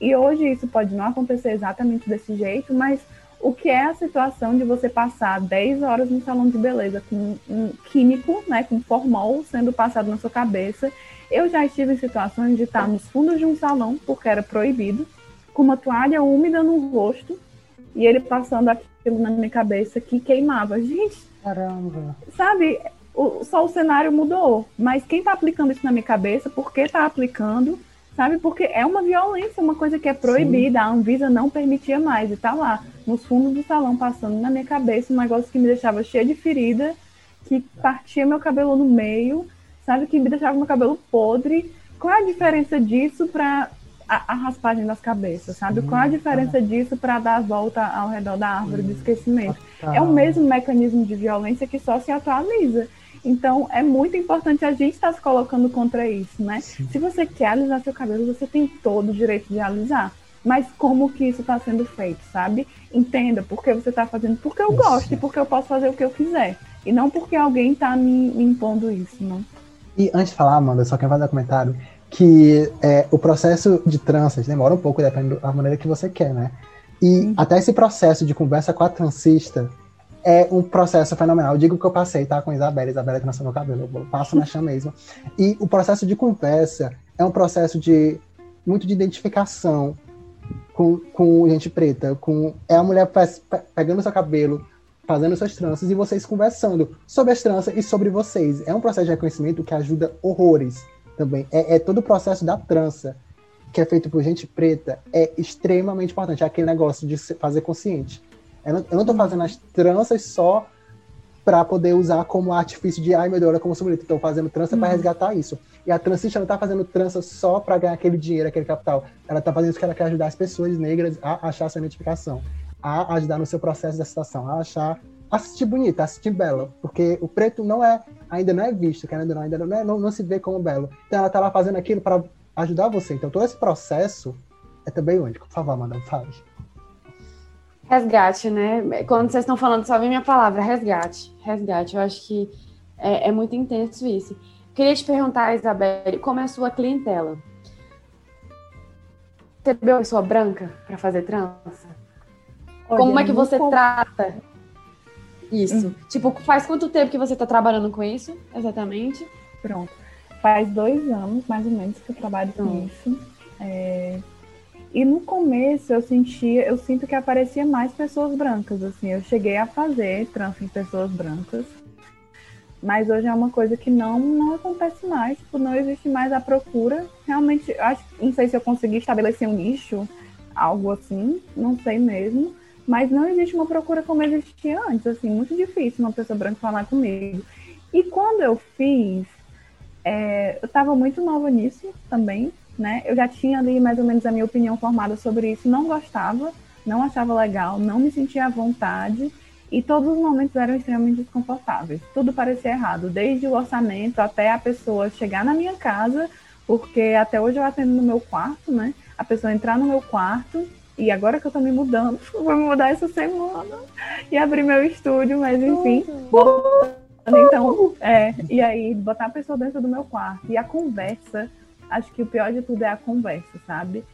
E hoje isso pode não acontecer exatamente desse jeito, mas o que é a situação de você passar 10 horas no salão de beleza com um químico, né, com formol sendo passado na sua cabeça. Eu já estive em situações de estar nos fundos de um salão, porque era proibido, com uma toalha úmida no rosto e ele passando aquilo na minha cabeça que queimava. Gente, caramba. Sabe, o, só o cenário mudou, mas quem tá aplicando isso na minha cabeça, por que tá aplicando? Sabe, porque é uma violência, uma coisa que é proibida, Sim. a Anvisa não permitia mais, e tá lá, nos fundos do salão, passando na minha cabeça, um negócio que me deixava cheia de ferida, que partia meu cabelo no meio, sabe, que me deixava meu cabelo podre. Qual é a diferença disso para a, a, raspagem das cabeças, sabe? Sim, Qual a diferença disso para dar a volta ao redor da árvore Sim. do esquecimento? É o mesmo mecanismo de violência que só se atualiza. Então, é muito importante a gente estar tá se colocando contra isso, né? Sim. Se você quer alisar seu cabelo, você tem todo o direito de alisar. Mas como que isso está sendo feito, sabe? Entenda porque você está fazendo porque eu gosto e porque eu posso fazer o que eu quiser. E não porque alguém está me, me impondo isso, não. E antes de falar, Amanda, só quero fazer um comentário que é, o processo de tranças demora um pouco, dependendo da maneira que você quer, né? E uhum. até esse processo de conversa com a transista é um processo fenomenal. Eu digo que eu passei, tá? Com a Isabela, Isabela trançou meu cabelo, eu passo na chão mesmo. E o processo de conversa é um processo de muito de identificação com, com gente preta, com é a mulher pegando o seu cabelo, fazendo suas tranças e vocês conversando sobre as tranças e sobre vocês. É um processo de reconhecimento que ajuda horrores também. É, é, todo o processo da trança, que é feito por gente preta, é extremamente importante. É aquele negócio de fazer consciente. Eu não, eu não tô fazendo as tranças só para poder usar como artifício de ai meu Deus, olha como sou bonito. Estou fazendo trança uhum. para resgatar isso. E a transista não está fazendo trança só para ganhar aquele dinheiro, aquele capital. Ela está fazendo isso porque ela quer ajudar as pessoas negras a achar sua identificação, a ajudar no seu processo de aceitação, a achar assistir bonita, assistir bela, porque o preto não é, ainda não é visto, querendo não, ainda não, é, não, não se vê como belo. Então ela tá lá fazendo aquilo para ajudar você. Então todo esse processo é também único. Por favor, Amanda, fale. Resgate, né? Quando vocês estão falando, só vem minha palavra, resgate. Resgate. Eu acho que é, é muito intenso isso. Queria te perguntar, Isabelle, como é a sua clientela? Você é uma pessoa branca para fazer trança? Olha, como é que você trata isso? Hum. Tipo, faz quanto tempo que você está trabalhando com isso, exatamente? Pronto. Faz dois anos, mais ou menos, que eu trabalho com hum. isso. É... E no começo eu sentia, eu sinto que aparecia mais pessoas brancas, assim. Eu cheguei a fazer trança em pessoas brancas, mas hoje é uma coisa que não, não acontece mais, tipo, não existe mais a procura. Realmente, acho, não sei se eu consegui estabelecer um nicho, algo assim, não sei mesmo. Mas não existe uma procura como existia antes, assim, muito difícil uma pessoa branca falar comigo. E quando eu fiz, é, eu estava muito nova nisso também, né? Eu já tinha ali mais ou menos a minha opinião formada sobre isso, não gostava, não achava legal, não me sentia à vontade e todos os momentos eram extremamente desconfortáveis. Tudo parecia errado, desde o orçamento até a pessoa chegar na minha casa, porque até hoje eu atendo no meu quarto, né? A pessoa entrar no meu quarto e agora que eu tô me mudando, *laughs* vou me mudar essa semana e abrir meu estúdio, mas enfim, então, é, e aí botar a pessoa dentro do meu quarto e a conversa, acho que o pior de tudo é a conversa, sabe?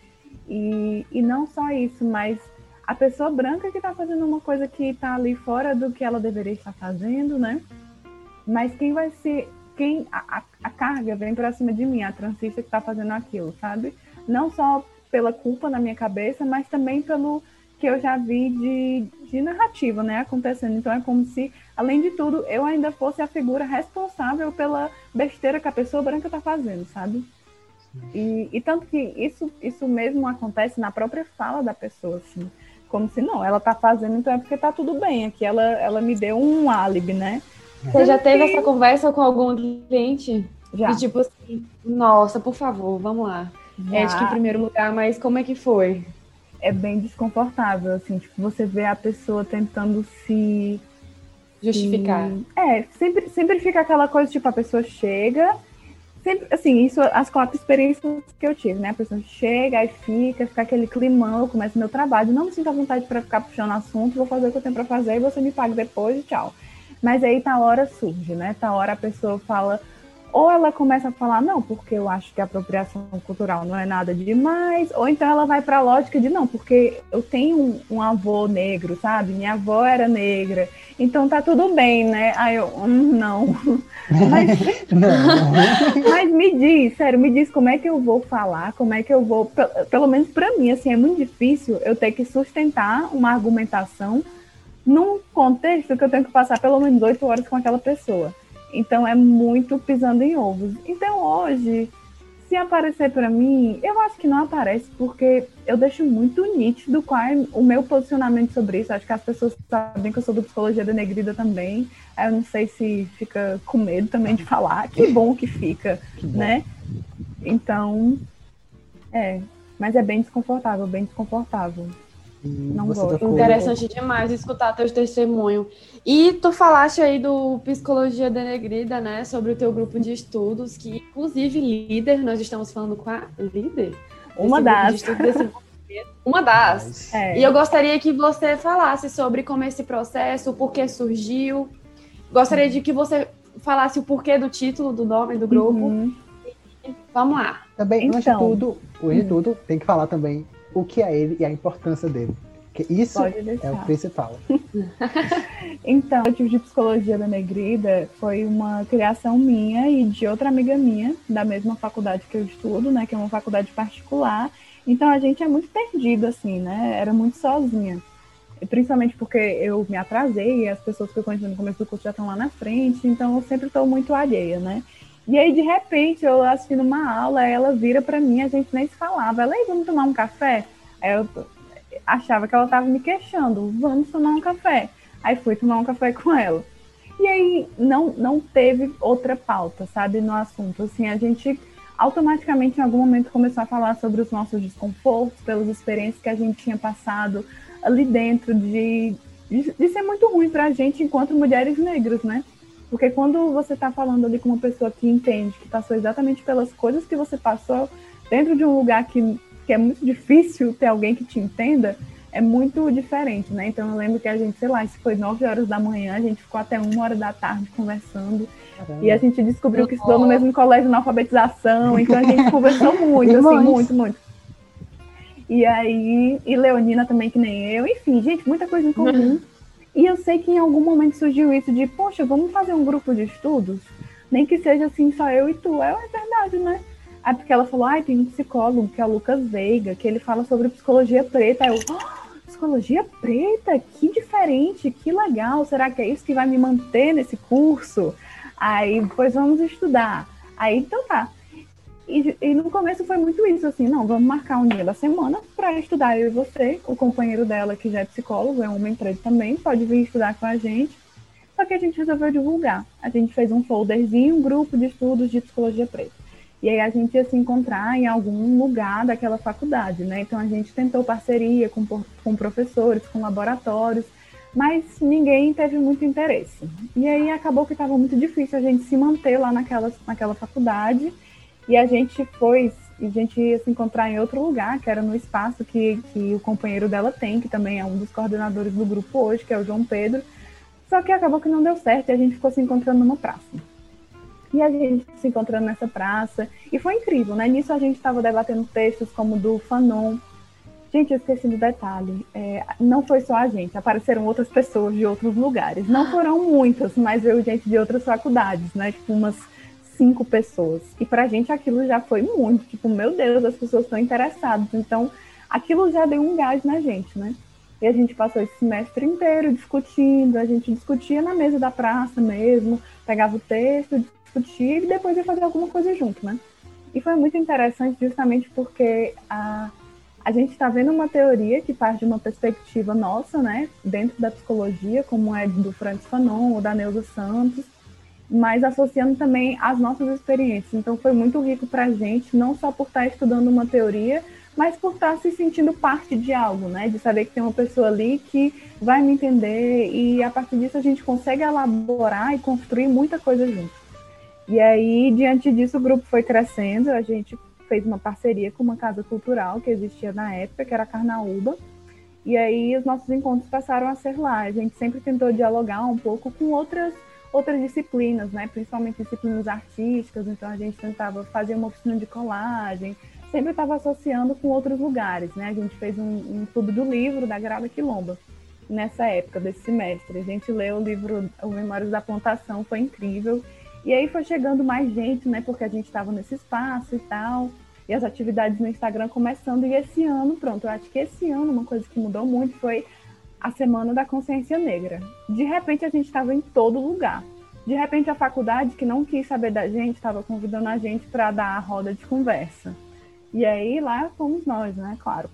E, e não só isso, mas a pessoa branca que está fazendo uma coisa que está ali fora do que ela deveria estar fazendo, né? Mas quem vai ser, quem a, a, a carga vem para cima de mim, a transista que está fazendo aquilo, sabe? Não só pela culpa na minha cabeça, mas também pelo que eu já vi de, de narrativa, né, acontecendo. Então é como se, além de tudo, eu ainda fosse a figura responsável pela besteira que a pessoa branca está fazendo, sabe? E, e, tanto que isso, isso mesmo acontece na própria fala da pessoa, assim. Como se não, ela tá fazendo, então é porque tá tudo bem. Aqui ela, ela me deu um álibi, né? Você já teve essa conversa com algum cliente? Já. E tipo assim, nossa, por favor, vamos lá. Já. Ética em primeiro lugar, mas como é que foi? é bem desconfortável, assim, tipo, você vê a pessoa tentando se justificar. Se... É, sempre, sempre fica aquela coisa, tipo, a pessoa chega, sempre, assim, isso, as quatro experiências que eu tive, né? A pessoa chega e fica, fica aquele climão, eu começo meu trabalho, não me sinto à vontade para ficar puxando assunto, vou fazer o que eu tenho para fazer e você me paga depois e tchau. Mas aí tá hora surge, né? Tá hora a pessoa fala, ou ela começa a falar, não, porque eu acho que a apropriação cultural não é nada demais, ou então ela vai para a lógica de, não, porque eu tenho um, um, avô negro, sabe? Minha avó era negra, então tá tudo bem, né? Aí eu, hum, não. *laughs* Mas, não. *laughs* mas me diz, sério, me diz como é que eu vou falar, como é que eu vou, pelo menos para mim, assim, é muito difícil eu ter que sustentar uma argumentação num contexto que eu tenho que passar pelo menos oito horas com aquela pessoa. Então é muito pisando em ovos. Então hoje, se aparecer para mim, eu acho que não aparece porque eu deixo muito nítido qual é o meu posicionamento sobre isso. Acho que as pessoas sabem que eu sou do psicologia denegrida também. Eu não sei se fica com medo também de falar. Que bom que fica, que né? Então, é, mas é bem desconfortável, bem desconfortável. Não gosto. Interessante demais escutar teu testemunho. E tu falaste aí do Psicologia Denegrida, né? Sobre o teu grupo de estudos, que inclusive líder, nós estamos falando com a líder. Uma das. uma das. É. E eu gostaria que você falasse sobre como esse processo, o porquê surgiu. Gostaria de que você falasse o porquê do título, do nome do grupo. Uhum. Vamos lá. Também, então, antes de então. tudo, antes de tudo, tem que falar também o que é ele e a importância dele. Porque isso é o principal. *laughs* então, o tipo de psicologia da Negrida foi uma criação minha e de outra amiga minha, da mesma faculdade que eu estudo, né? Que é uma faculdade particular. Então a gente é muito perdido, assim, né? Era muito sozinha. Principalmente porque eu me atrasei e as pessoas que eu conheci no começo do curso já estão lá na frente, então eu sempre estou muito alheia, né? E aí, de repente, eu assistindo uma aula, ela vira para mim, a gente nem se falava. Ela, vamos tomar um café? Aí eu achava que ela estava me queixando, vamos tomar um café. Aí fui tomar um café com ela. E aí não, não teve outra pauta, sabe, no assunto. Assim, a gente automaticamente em algum momento começou a falar sobre os nossos desconfortos, pelas experiências que a gente tinha passado ali dentro de, de, de ser muito ruim para a gente enquanto mulheres negras, né? Porque quando você está falando ali com uma pessoa que entende, que passou exatamente pelas coisas que você passou, dentro de um lugar que, que é muito difícil ter alguém que te entenda, é muito diferente, né? Então eu lembro que a gente, sei lá, isso foi 9 horas da manhã, a gente ficou até uma hora da tarde conversando. Caramba. E a gente descobriu que estudou no mesmo colégio na alfabetização, então a gente *laughs* conversou muito, assim, muito, muito. E aí, e Leonina também, que nem eu, enfim, gente, muita coisa em comum. *laughs* E eu sei que em algum momento surgiu isso de, poxa, vamos fazer um grupo de estudos? Nem que seja assim, só eu e tu. É, é verdade, né? Aí porque ela falou, ai, tem um psicólogo que é o Lucas Veiga, que ele fala sobre psicologia preta. Aí eu, oh, psicologia preta? Que diferente, que legal. Será que é isso que vai me manter nesse curso? Aí, pois vamos estudar. Aí, então tá. E, e, no começo foi muito isso, assim, não, vamos marcar um dia da semana para estudar eu e você. O companheiro dela, que já é psicólogo, é homem preto também, pode vir estudar com a gente. Só que a gente resolveu divulgar. A gente fez um folderzinho, um grupo de estudos de psicologia preta. E aí a gente ia se encontrar em algum lugar daquela faculdade, né? Então a gente tentou parceria com, com professores, com laboratórios, mas ninguém teve muito interesse. E aí acabou que estava muito difícil a gente se manter lá naquela, naquela faculdade. E a gente foi, a gente ia se encontrar em outro lugar, que era no espaço que, que o companheiro dela tem, que também é um dos coordenadores do grupo hoje, que é o João Pedro. Só que acabou que não deu certo e a gente ficou se encontrando numa praça. E a gente se encontrando nessa praça. E foi incrível, né? Nisso a gente estava debatendo textos como do Fanon. Gente, eu esqueci do detalhe. É, não foi só a gente, apareceram outras pessoas de outros lugares. Não foram muitas, mas veio gente de outras faculdades, né? Tipo, umas cinco pessoas. E pra gente aquilo já foi muito. Tipo, meu Deus, as pessoas estão interessadas. Então, aquilo já deu um gás na gente, né? E a gente passou esse semestre inteiro discutindo, a gente discutia na mesa da praça mesmo, pegava o texto, discutir e depois ia fazer alguma coisa junto, né? E foi muito interessante justamente porque a, a gente está vendo uma teoria que parte de uma perspectiva nossa, né, dentro da psicologia, como é do Francis Fanon ou da Neuza Santos, mas associando também as nossas experiências. Então foi muito rico para a gente, não só por estar tá estudando uma teoria, mas por estar tá se sentindo parte de algo, né? De saber que tem uma pessoa ali que vai me entender e a partir disso a gente consegue elaborar e construir muita coisa junto. E aí, diante disso, o grupo foi crescendo. A gente fez uma parceria com uma casa cultural que existia na época, que era a Carnaúba. E aí, os nossos encontros passaram a ser lá. A gente sempre tentou dialogar um pouco com outras outras disciplinas, né? Principalmente disciplinas artísticas. Então, a gente tentava fazer uma oficina de colagem. Sempre estava associando com outros lugares, né? A gente fez um, um clube do livro da Grada Quilomba nessa época desse semestre. A gente leu o livro O Memórias da Plantação, foi incrível. E aí foi chegando mais gente, né? Porque a gente estava nesse espaço e tal. E as atividades no Instagram começando. E esse ano, pronto, eu acho que esse ano uma coisa que mudou muito foi a Semana da Consciência Negra. De repente a gente estava em todo lugar. De repente a faculdade, que não quis saber da gente, estava convidando a gente para dar a roda de conversa. E aí lá fomos nós, né? Claro.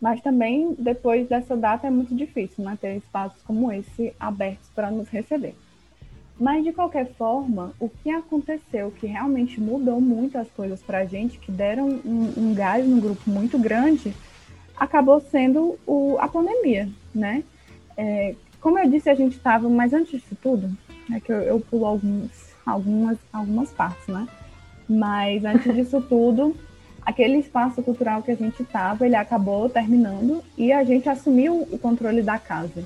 Mas também depois dessa data é muito difícil, né? Ter espaços como esse abertos para nos receber. Mas, de qualquer forma, o que aconteceu que realmente mudou muito as coisas para a gente, que deram um, um gás no grupo muito grande, acabou sendo o, a pandemia, né? É, como eu disse, a gente estava, mas antes disso tudo, é que eu, eu pulo alguns, algumas, algumas partes, né? Mas antes disso *laughs* tudo, aquele espaço cultural que a gente estava, ele acabou terminando e a gente assumiu o controle da casa.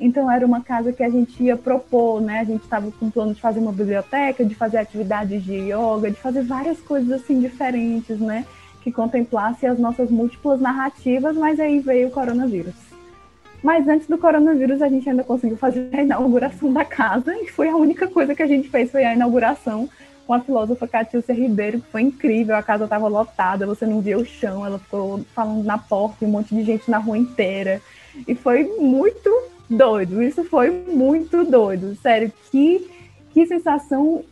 Então era uma casa que a gente ia propor, né? A gente estava com plano de fazer uma biblioteca, de fazer atividades de yoga, de fazer várias coisas assim diferentes, né? Que contemplasse as nossas múltiplas narrativas, mas aí veio o coronavírus. Mas antes do coronavírus a gente ainda conseguiu fazer a inauguração da casa e foi a única coisa que a gente fez foi a inauguração com a filósofa Catiúcia Ribeiro, que foi incrível, a casa estava lotada, você não via o chão, ela ficou falando na porta, um monte de gente na rua inteira. E foi muito doido. Isso foi muito doido. Sério, que, que sensação.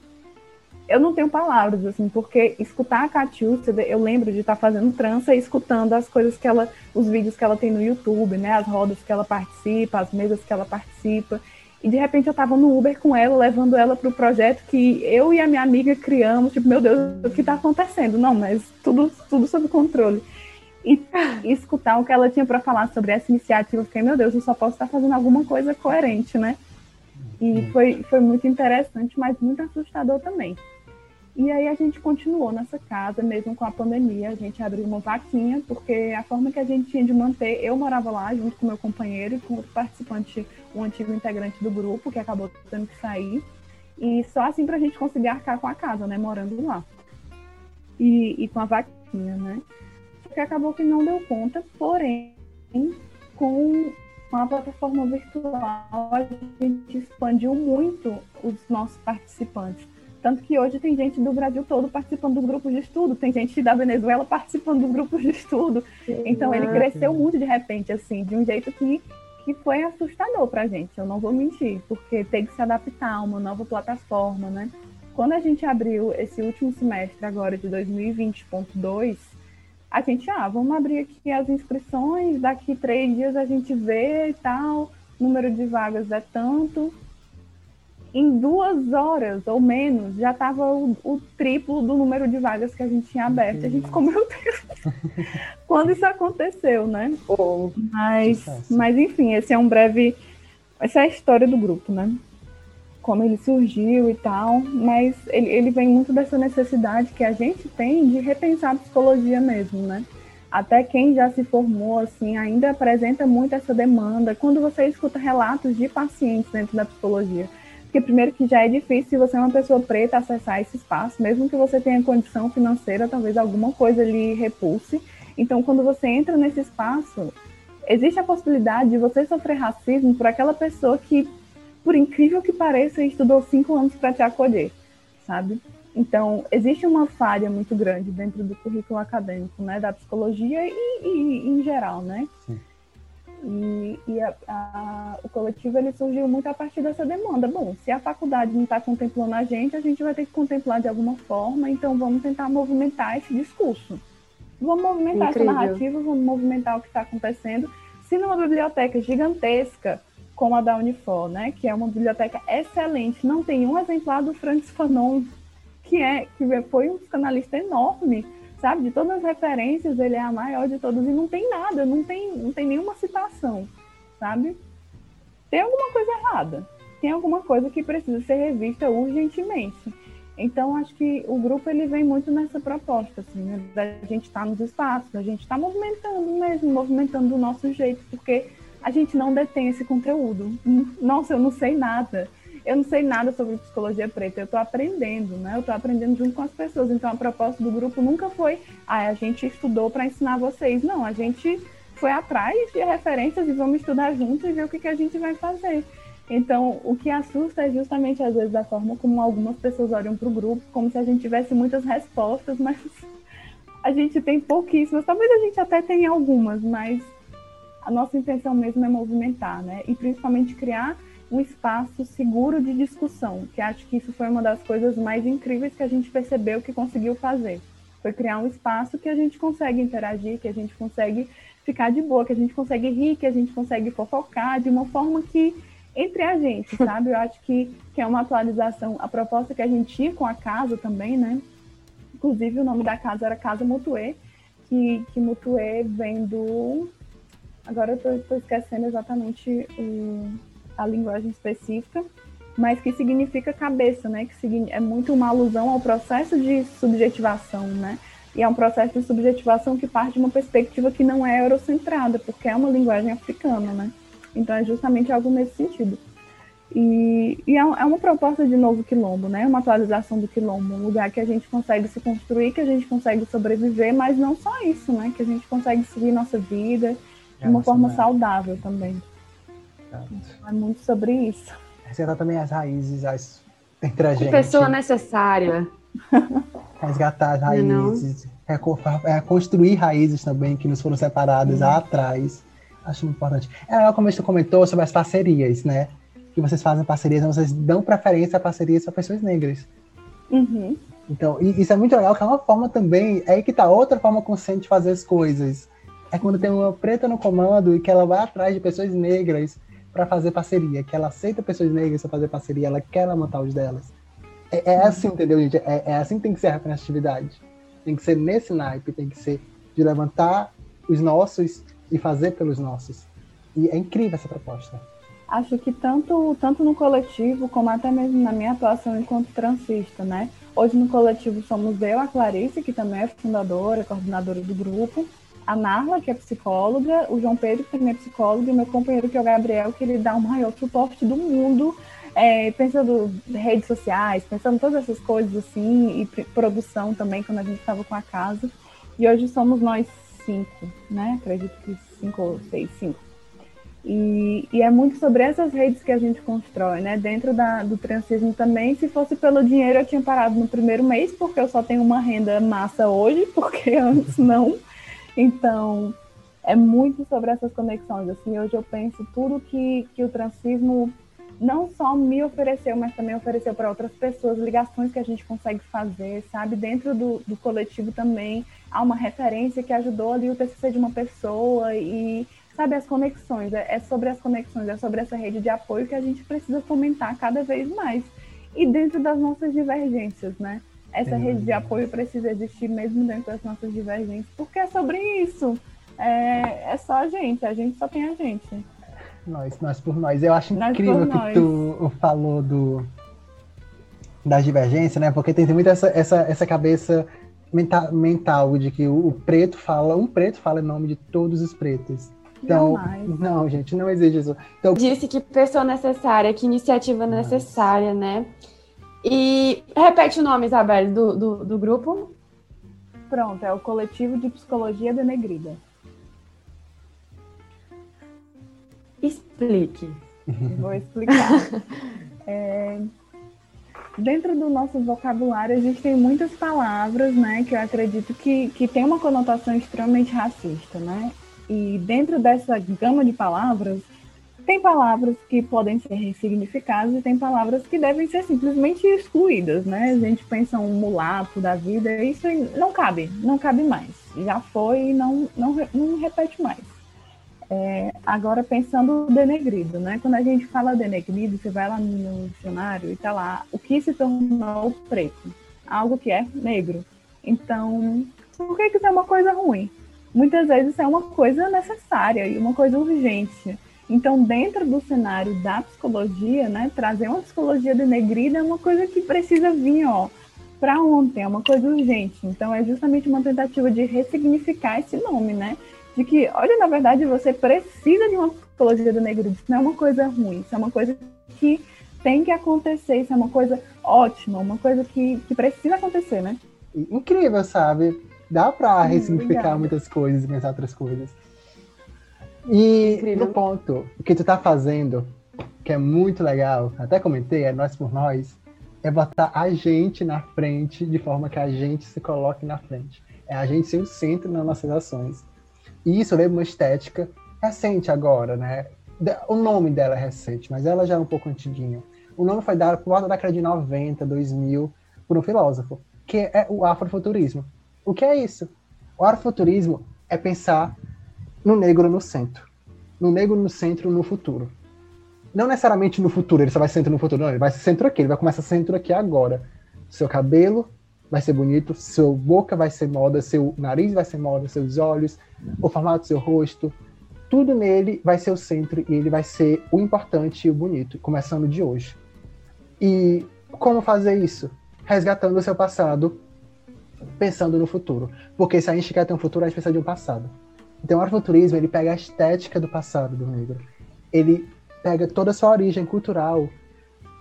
Eu não tenho palavras, assim, porque escutar a Catiúcia, eu lembro de estar fazendo trança e escutando as coisas que ela, os vídeos que ela tem no YouTube, né? As rodas que ela participa, as mesas que ela participa. E de repente eu estava no Uber com ela, levando ela para o projeto que eu e a minha amiga criamos. Tipo, meu Deus, o que está acontecendo? Não, mas tudo, tudo sob controle e, *laughs* escutar o que ela tinha para falar sobre essa iniciativa. Eu fiquei, meu Deus, eu só posso estar fazendo alguma coisa coerente, né? E foi, foi muito interessante, mas muito assustador também. E aí a gente continuou nessa casa, mesmo com a pandemia, a gente abriu uma vaquinha, porque a forma que a gente tinha de manter, eu morava lá junto com meu companheiro e com outro participante, um antigo integrante do grupo, que acabou tendo que sair. E só assim para a gente conseguir arcar com a casa, né, morando lá. E, e com a vaquinha, né. Só que acabou que não deu conta, porém, com a plataforma virtual, a gente expandiu muito os nossos participantes tanto que hoje tem gente do Brasil todo participando dos grupos de estudo, tem gente da Venezuela participando dos grupos de estudo. Então ele cresceu muito de repente, assim, de um jeito que, que foi assustador para a gente, eu não vou mentir, porque tem que se adaptar a uma nova plataforma, né? Quando a gente abriu esse último semestre agora de 2020.2, a gente, ah, vamos abrir aqui as inscrições, daqui três dias a gente vê e tal, número de vagas é tanto, em duas horas ou menos já estava o, o, triplo do número de vagas que a gente tinha aberto. A gente ficou, meu Deus, *laughs* quando isso aconteceu, né? Oh, mas, mas, enfim, esse é um breve. Essa é a história do grupo, né? Como ele surgiu e tal, mas ele, ele vem muito dessa necessidade que a gente tem de repensar a psicologia mesmo, né? Até quem já se formou, assim, ainda apresenta muito essa demanda. Quando você escuta relatos de pacientes dentro da psicologia, porque primeiro que já é difícil se você é uma pessoa preta acessar esse espaço, mesmo que você tenha condição financeira, talvez alguma coisa lhe repulse. Então, quando você entra nesse espaço, existe a possibilidade de você sofrer racismo por aquela pessoa que, por incrível que pareça, estudou cinco anos para te acolher, sabe? Então, existe uma falha muito grande dentro do currículo acadêmico, né, da psicologia e, e em geral, né? Sim. E, e a, a, o coletivo ele surgiu muito a partir dessa demanda. Bom, se a faculdade não está contemplando a gente, a gente vai ter que contemplar de alguma forma, então vamos tentar movimentar esse discurso. Vamos movimentar Incrível. essa narrativa, vamos movimentar o que está acontecendo. Se numa biblioteca gigantesca, como a da Unifor, né, que é uma biblioteca excelente, não tem um exemplar do Francis Fanon, que, é, que foi um psicanalista enorme, sabe? De todas as referências, ele é a maior de todas e não tem nada, não tem, não tem nenhuma citação, sabe? Tem alguma coisa errada, tem alguma coisa que precisa ser revista urgentemente. Então, acho que o grupo ele vem muito nessa proposta, assim, né? da gente estar tá nos espaços, da gente estar tá movimentando mesmo, movimentando do nosso jeito, porque a gente não detém esse conteúdo. Nossa, eu não sei nada eu não sei nada sobre psicologia preta, eu estou aprendendo, né? Eu estou aprendendo junto com as pessoas. Então a proposta do grupo nunca foi, ah, a gente estudou para ensinar vocês. Não, a gente foi atrás de referências e vamos estudar juntos e ver o que, que a gente vai fazer. Então, o que assusta é justamente, às vezes, a forma como algumas pessoas olham para o grupo, como se a gente tivesse muitas respostas, *laughs* mas a gente tem pouquíssimas. Talvez a gente até tenha algumas, mas a nossa intenção mesmo é movimentar, né? E principalmente criar um espaço seguro de discussão, que acho que isso foi uma das coisas mais incríveis que a gente percebeu que conseguiu fazer. Foi criar um espaço que a gente consegue interagir, que a gente consegue ficar de boa, que a gente consegue rir, que a gente consegue fofocar de uma forma que entre a gente, *laughs* sabe? Eu acho que, que é uma atualização. A proposta que a gente tinha com a casa também, né? Inclusive o nome da casa era Casa Mutuê, que, que Mutuê vem do. Agora eu estou esquecendo exatamente o a linguagem específica, mas que significa cabeça, né? Que é muito uma alusão ao processo de subjetivação, né? E é um processo de subjetivação que parte de uma perspectiva que não é eurocentrada, porque é uma linguagem africana, né? Então é justamente algo nesse sentido. E, e é, é uma proposta de novo quilombo, né? Uma atualização do quilombo, um lugar que a gente consegue se construir, que a gente consegue sobreviver, mas não só isso, né? Que a gente consegue seguir nossa vida de uma forma saudável também. É muito sobre isso. Resgatar também as raízes as, entre a gente. Pessoa necessária. *laughs* Resgatar as raízes. É, construir raízes também que nos foram separadas lá atrás. Acho muito importante. É como você comentou sobre as parcerias, né? Que vocês fazem parcerias, vocês dão preferência a parcerias para pessoas negras. Uhum. Então, isso é muito legal, que é uma forma também, é aí que tá outra forma consciente de fazer as coisas. É quando tem uma preta no comando e que ela vai atrás de pessoas negras para fazer parceria, que ela aceita pessoas negras para fazer parceria, ela quer levantar os delas. É, é assim, entendeu, gente? É, é, assim que tem que ser a representatividade. Tem que ser nesse naipe, tem que ser de levantar os nossos e fazer pelos nossos. E é incrível essa proposta. Acho que tanto, tanto no coletivo, como até mesmo na minha atuação enquanto transista, né? Hoje no coletivo somos eu, a Clarice, que também é fundadora, coordenadora do grupo, a Narla, que é psicóloga, o João Pedro, que também é psicólogo, e o meu companheiro, que é o Gabriel, que ele dá o maior suporte do mundo, é, pensando redes sociais, pensando todas essas coisas assim, e produção também, quando a gente estava com a casa. E hoje somos nós cinco, né? Acredito que cinco ou seis, cinco. E, e, é muito sobre essas redes que a gente constrói, né? Dentro da, do transismo também, se fosse pelo dinheiro, eu tinha parado no primeiro mês, porque eu só tenho uma renda massa hoje, *laughs* porque antes não. Então, é muito sobre essas conexões. Assim, hoje eu penso tudo que, que o transismo não só me ofereceu, mas também ofereceu para outras pessoas, ligações que a gente consegue fazer, sabe? Dentro do, do coletivo também há uma referência que ajudou ali o TCC de uma pessoa e sabe, as conexões, é, é, sobre as conexões, é sobre essa rede de apoio que a gente precisa fomentar cada vez mais. E dentro das nossas divergências, né? Essa rede de apoio precisa existir mesmo dentro das nossas divergências, porque é sobre isso. É, é só a gente, a gente só tem a gente. Nós, nós por nós. Eu acho nós incrível que nós. tu falou do das divergências, né? Porque tem, muito essa, essa, essa cabeça mental, mental de que o, o preto fala, um preto fala em nome de todos os pretos. Então, Jamais. não, gente, não existe isso. Então, Disse que pessoa necessária, que iniciativa necessária, né? E repete o nome, Isabel, do, do, do grupo. Pronto, é o Coletivo de Psicologia Denegrida. Explique. Vou explicar. *laughs* é, dentro do nosso vocabulário, a gente tem muitas palavras, né, que eu acredito que, que tem uma conotação extremamente racista, né? E dentro dessa gama de palavras, tem palavras que podem ser ressignificadas e tem palavras que devem ser simplesmente excluídas, né? A gente pensa um mulato da vida, isso não cabe, não cabe mais. Já foi e não, não, não repete mais. É, agora pensando denegrido, né? Quando a gente fala denegrido, você vai lá no dicionário e tá lá o que se tornou preto, algo que é negro. Então, por que, isso é uma coisa ruim? muitas vezes é uma coisa necessária e uma coisa urgente. Então, dentro do cenário da psicologia, né, trazer uma psicologia denegrida é uma coisa que precisa vir, ó, para ontem, é uma coisa urgente. Então, é justamente uma tentativa de ressignificar esse nome, né? De que, olha, na verdade, você precisa de uma psicologia denegrida. Isso não é uma coisa ruim, isso é uma coisa que tem que acontecer, isso é uma coisa ótima, uma coisa que, que precisa acontecer, né? Incrível, sabe? Dá para ressignificar muitas coisas e pensar outras coisas. E Incrível. no ponto, o que tu tá fazendo, que é muito legal, até comentei, é nós por nós, é botar a gente na frente de forma que a gente se coloque na frente. É a gente ser o centro nas nossas ações. E isso leva uma estética recente agora, né? O nome dela é recente, mas ela já é um pouco antiguinha. O nome foi dado por volta da década de 90, 2000, por um filósofo, que é o afrofuturismo. O que é isso? O afrofuturismo é pensar no negro no centro. No negro no centro, no futuro. Não necessariamente no futuro, ele só vai centro no futuro. Não, ele vai centro aqui, ele vai começar centro aqui agora. Seu cabelo vai ser bonito, sua boca vai ser moda, seu nariz vai ser moda, seus olhos, o formato do seu rosto. Tudo nele vai ser o centro e ele vai ser o importante e o bonito, começando de hoje. E como fazer isso? Resgatando o seu passado pensando no futuro. Porque se a gente quer ter um futuro, a gente precisa de um passado. Então, o afrofuturismo, ele pega a estética do passado do negro. Ele pega toda a sua origem cultural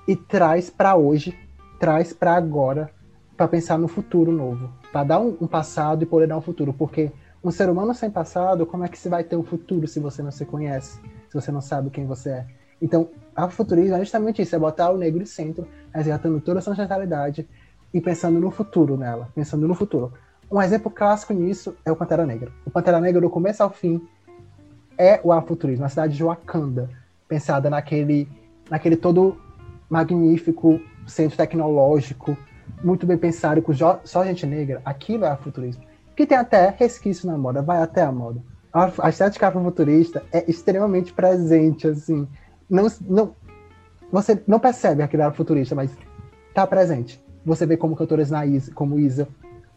e traz para hoje, traz para agora, para pensar no futuro novo. Para dar um, um, passado e poder dar um futuro. Porque um ser humano sem passado, como é que se vai ter um futuro se você não se conhece? Se você não sabe quem você é? Então, afrofuturismo é justamente isso, é botar o negro em centro, resgatando toda a sua ancestralidade, e pensando no futuro nela, pensando no futuro. Um exemplo clássico nisso é o Pantera Negra. O Pantera Negra, do começo ao fim, é o afuturismo, a cidade de Wakanda, pensada naquele, naquele todo magnífico centro tecnológico, muito bem pensado, com só gente negra. Aquilo é afuturismo. Que tem até resquício na moda, vai até a moda. A estética afrofuturista é extremamente presente, assim. Não, não, você não percebe aquele futurista, mas está presente. Você vê como cantoras na Isa, como Isa,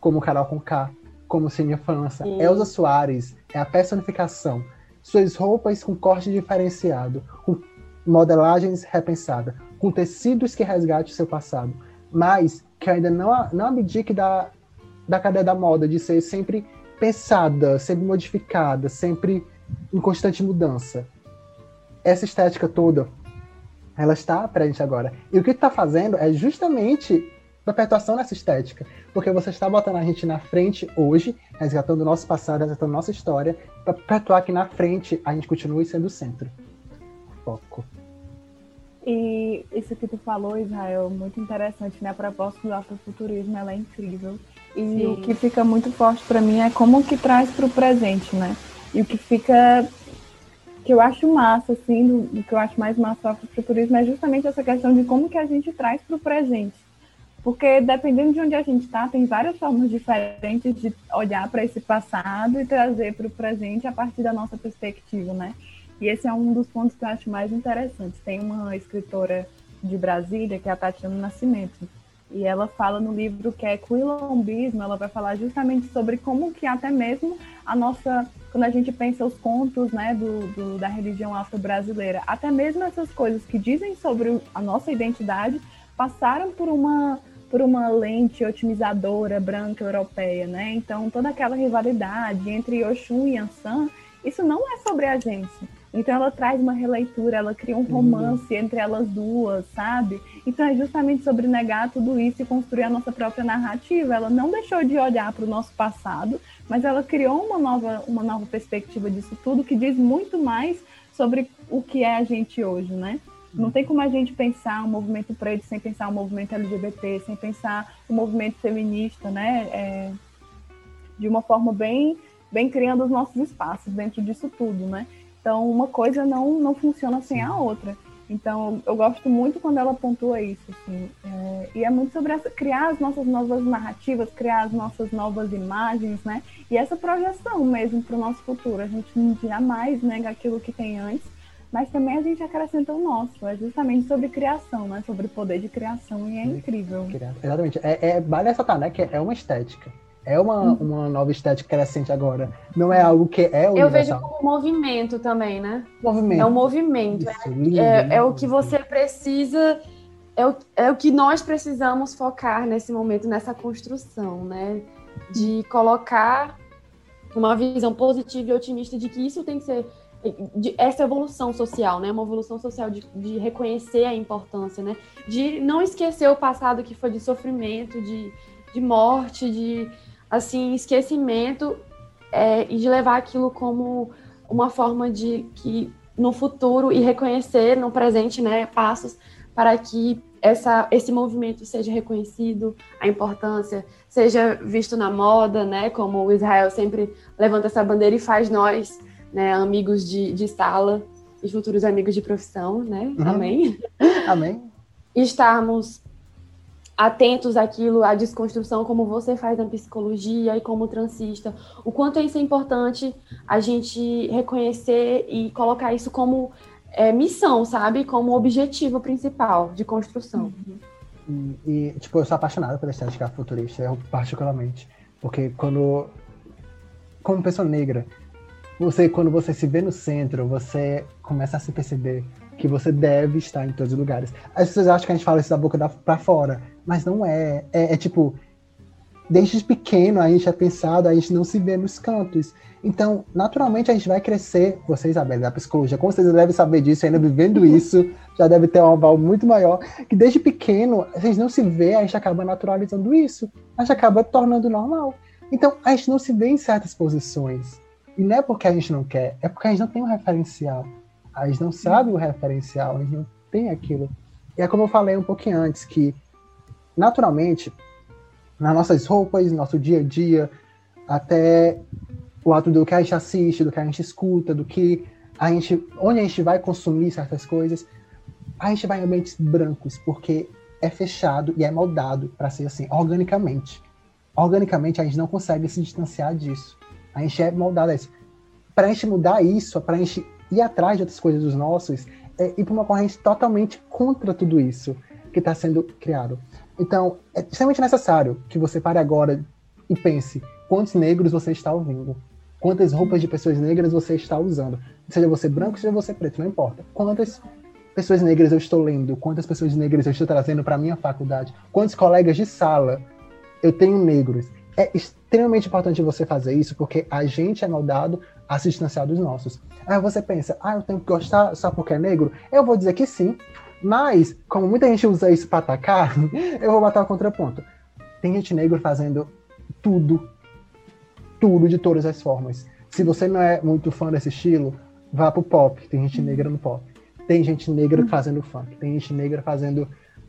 como Carol Conká, como Sênia França, Sim. Elza Soares, é a personificação. Suas roupas com corte diferenciado, com modelagens repensadas, com tecidos que resgate o seu passado. mas que ainda não, não abdique da, da cadeia da moda, de ser sempre pensada, sempre modificada, sempre em constante mudança. Essa estética toda, ela está presente agora. E o que está fazendo é justamente perpetuação nessa estética, porque você está botando a gente na frente hoje, resgatando o nosso passado, resgatando nossa história, para perpetuar que na frente a gente continue sendo o centro. Foco. E isso que tu falou, Israel, muito interessante, né? A proposta do afrofuturismo, ela é incrível. E Sim. o que fica muito forte para mim é como que traz para o presente, né? E o que fica que eu acho massa, assim, do, do que eu acho mais massa do afrofuturismo é justamente essa questão de como que a gente traz para o presente. Porque dependendo de onde a gente está, tem várias formas diferentes de olhar para esse passado e trazer para o presente a partir da nossa perspectiva, né? E esse é um dos pontos que eu acho mais interessantes. Tem uma escritora de Brasília, que é a Tatiana Nascimento, e ela fala no livro que é Quilombismo, ela vai falar justamente sobre como que até mesmo a nossa, quando a gente pensa os contos né, do, do da religião afro-brasileira, até mesmo essas coisas que dizem sobre a nossa identidade passaram por uma por uma lente otimizadora branca europeia, né? Então toda aquela rivalidade entre Oxum e Ansan, isso não é sobre a gente. Então ela traz uma releitura, ela cria um uhum. romance uhum. entre elas duas, sabe? Então é justamente sobre negar tudo isso e construir a nossa própria narrativa. Ela não deixou de olhar para o nosso passado, mas ela criou uma nova, uma nova perspectiva disso tudo que diz muito mais sobre o que é a gente hoje, né? Não tem como a gente pensar o um movimento preto sem pensar o um movimento LGBT, sem pensar o um movimento feminista, né? É, de uma forma bem, bem criando os nossos espaços dentro disso tudo, né? Então, uma coisa não, não funciona sem a outra. Então, eu gosto muito quando ela pontua isso, assim. É, e é muito sobre essa, criar as nossas novas narrativas, criar as nossas novas imagens, né? E essa projeção mesmo para o nosso futuro. A gente jamais nega aquilo que tem antes, mas também a gente acrescenta o nosso. É justamente sobre criação, né? Sobre poder de criação, e é incrível. Exatamente. É, é, vale ressaltar, né? Que é uma estética é uma, uhum. uma nova estética crescente agora. Não é algo que é universal. Eu vejo como movimento também, né? Movimento. É um movimento. Isso, é, lindo, é, é, o que você precisa, é o, é o que nós precisamos focar nesse momento, nessa construção, né? De colocar uma visão positiva e otimista de que isso tem que ser de, essa evolução social, né? Uma evolução social de, de, reconhecer a importância, né? De não esquecer o passado que foi de sofrimento, de, de morte, de assim, esquecimento é, e de levar aquilo como uma forma de que no futuro e reconhecer no presente, né, passos para que essa, esse movimento seja reconhecido, a importância seja visto na moda, né, como o Israel sempre levanta essa bandeira e faz nós, né, amigos de, de sala e futuros amigos de profissão, né, uhum. amém? *laughs* Amém. Estarmos atentos àquilo, à desconstrução, como você faz na psicologia e como transista. O quanto isso é importante a gente reconhecer e colocar isso como é, missão, sabe? Como objetivo principal de construção. Uhum. E, e, tipo, eu sou apaixonada pela estética futurista, eu particularmente. Porque quando. Como pessoa negra, você, quando você se vê no centro, você começa a se perceber que você deve estar em todos os lugares. As pessoas acham que a gente fala isso da boca para fora, mas não é. é. É, tipo, desde pequeno a gente é pensado, a gente não se vê nos cantos. Então, naturalmente a gente vai crescer. Você, Isabela, da psicologia, com certeza deve saber disso, ainda vivendo isso, já deve ter um aval muito maior. Que desde pequeno, a gente não se vê, a gente acaba naturalizando isso, a gente acaba tornando normal. Então, a gente não se vê em certas posições. E não é porque a gente não quer, é porque a gente não tem um referencial. A gente não sabe o referencial, a gente não tem aquilo. E é como eu falei um pouquinho antes, que naturalmente, nas nossas roupas, no nosso dia a dia, até o ato do que a gente assiste, do que a gente escuta, do que a gente, onde a gente vai consumir certas coisas, a gente vai em ambientes brancos, porque é fechado e é moldado para ser assim, organicamente. Organicamente, a gente não consegue se distanciar disso. A gente é moldado a isso. Para a gente mudar isso, para a gente ir atrás de outras coisas dos nossos, é ir para uma corrente totalmente contra tudo isso que está sendo criado. Então, é extremamente necessário que você pare agora e pense quantos negros você está ouvindo, quantas roupas de pessoas negras você está usando, seja você branco, seja você preto, não importa. Quantas pessoas negras eu estou lendo, quantas pessoas negras eu estou trazendo para minha faculdade, quantos colegas de sala eu tenho negros. É extremamente importante você fazer isso, porque a gente é moldado a se distanciar dos nossos. Aí você pensa, ah, eu tenho que gostar só porque é negro? Eu vou dizer que sim, mas, como muita gente usa isso para atacar, *laughs* eu vou botar o contraponto. Tem gente negra fazendo tudo, tudo de todas as formas. Se você não é muito fã desse estilo, vá pro pop. Tem gente negra no pop. Tem gente negra uhum. fazendo funk. Tem gente negra fazendo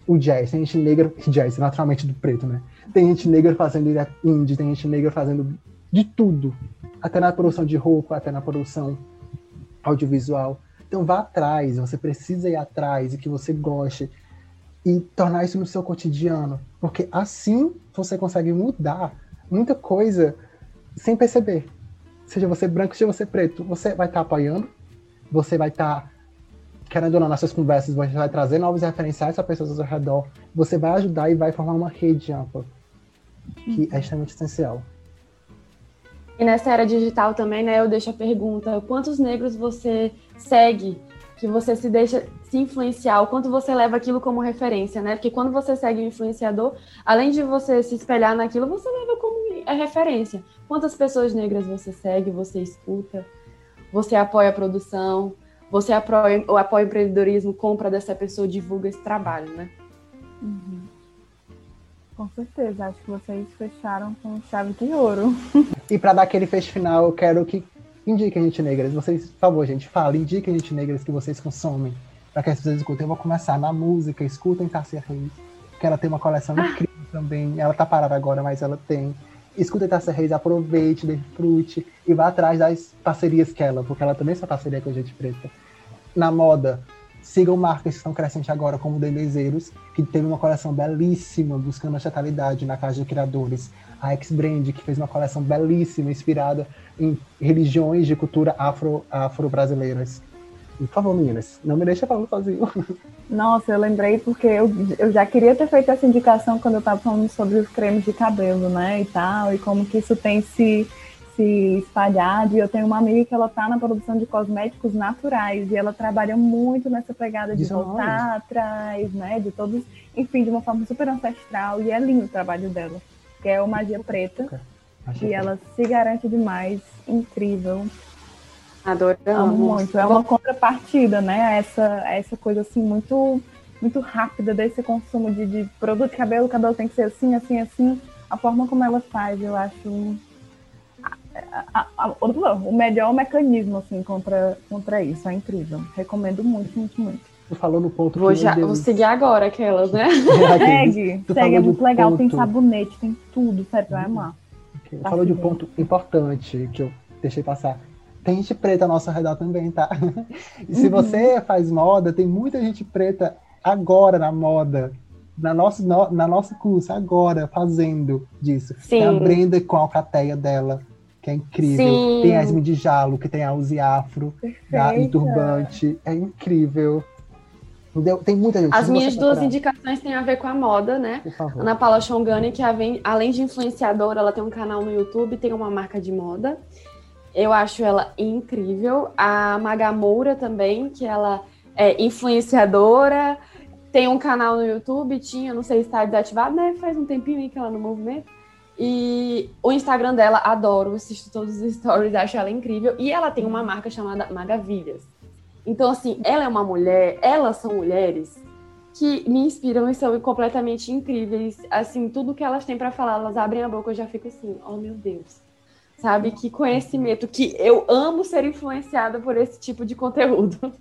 o jazz. Tem gente negra. *laughs* Jazz, naturalmente do preto, né? Tem gente negra fazendo indie. Tem gente negra fazendo de tudo. Até na produção de roupa, até na produção audiovisual. Então vá atrás, você precisa ir atrás e que você goste e tornar isso no seu cotidiano, porque assim você consegue mudar muita coisa sem perceber. Seja você branco, seja você preto, você vai estar tá apoiando, você vai estar tá, querendo ou não, nas suas conversas, você vai trazer novos referenciais para pessoas ao redor, você vai ajudar e vai formar uma rede ampla, que é extremamente essencial. E nessa era digital também, né, eu deixo a pergunta: quantos negros você segue, que você se deixa se influenciar, o quanto você leva aquilo como referência, né? Porque quando você segue um influenciador, além de você se espelhar naquilo, você leva como referência. Quantas pessoas negras você segue, você escuta, você apoia a produção, você apoia, apoia o empreendedorismo, compra dessa pessoa, divulga esse trabalho, né? Uhum. Com certeza, acho que vocês fecharam com chave de ouro. *laughs* E para dar aquele fecho final, eu quero que indiquem gente negras. Vocês, por favor, gente, falem, indiquem gente negras que vocês consomem. Para que as pessoas escutem. Eu vou começar na música, escutem Tassia Reis, que ela tem uma coleção ah. incrível também. Ela tá parada agora, mas ela tem. Escutem Tassia Reis, aproveite, desfrute e vá atrás das parcerias que ela, porque ela também é parceria com a gente preta. Na moda, Sigam marcas que estão crescentes agora, como Delezeiros, que teve uma coleção belíssima, buscando a chatalidade na Casa de Criadores. A X-Brand, que fez uma coleção belíssima, inspirada em religiões de cultura afro, afro-brasileiras. Por favor, meninas, não me deixa falando sozinho. Nossa, eu lembrei porque eu, eu já queria ter feito essa indicação quando eu estava falando sobre os cremes de cabelo, né, e tal, e como que isso tem se se espalhado. E eu tenho uma amiga que ela tá na produção de cosméticos naturais e ela trabalha muito nessa pegada de, de voltar atrás, né? De todos, enfim, de uma forma super ancestral. E é lindo o trabalho dela, que é o Magia Preta. e ela se garante demais, incrível. Adoramos. Amo muito. É uma contrapartida, né? Essa, essa coisa assim muito muito rápida desse consumo de, de produto de cabelo, o cabelo tem que ser assim, assim, assim. A forma como ela faz, eu acho a, a, o melhor mecanismo assim contra, contra isso. É incrível. Recomendo muito, muito, muito. Tu falou no ponto. Vou, já, vou seguir agora aquelas, né? *laughs* segue, segue, é muito legal. Ponto... Tem sabonete, tem tudo, sério, vai amar. Okay. Tá falou de um ponto importante que eu deixei passar. Tem gente preta ao nosso redor também, tá? *laughs* E se uhum. você faz moda, tem muita gente preta agora na moda, na nossa, na nossa curso, agora, fazendo disso. Sim. Tem a Brenda com a alcateia dela, que é incrível. Sim. Tem a Esme de Jalo, que tem a Uzi Afro, da Turbante. É incrível. Tem muita gente. As minhas duas indicações têm a ver com a moda, né? Ana Paula Chongani, que além de influenciadora, ela tem um canal no YouTube, tem uma marca de moda. Eu acho ela incrível. A Magamoura também, que ela é influenciadora, tem um canal no YouTube, tinha, não sei se está desativado, né? Faz um tempinho aí que ela no movimento. E o Instagram dela, adoro, assisto todos os *laughs* stories, acho ela incrível. E ela tem uma marca chamada Magavilhas. Então, assim, ela é uma mulher, elas são mulheres que me inspiram e são completamente incríveis. Assim, tudo que elas têm para falar, elas abrem a boca, eu já fico assim, oh meu Deus. Sabe? Que conhecimento, que eu amo ser influenciada por esse tipo de conteúdo.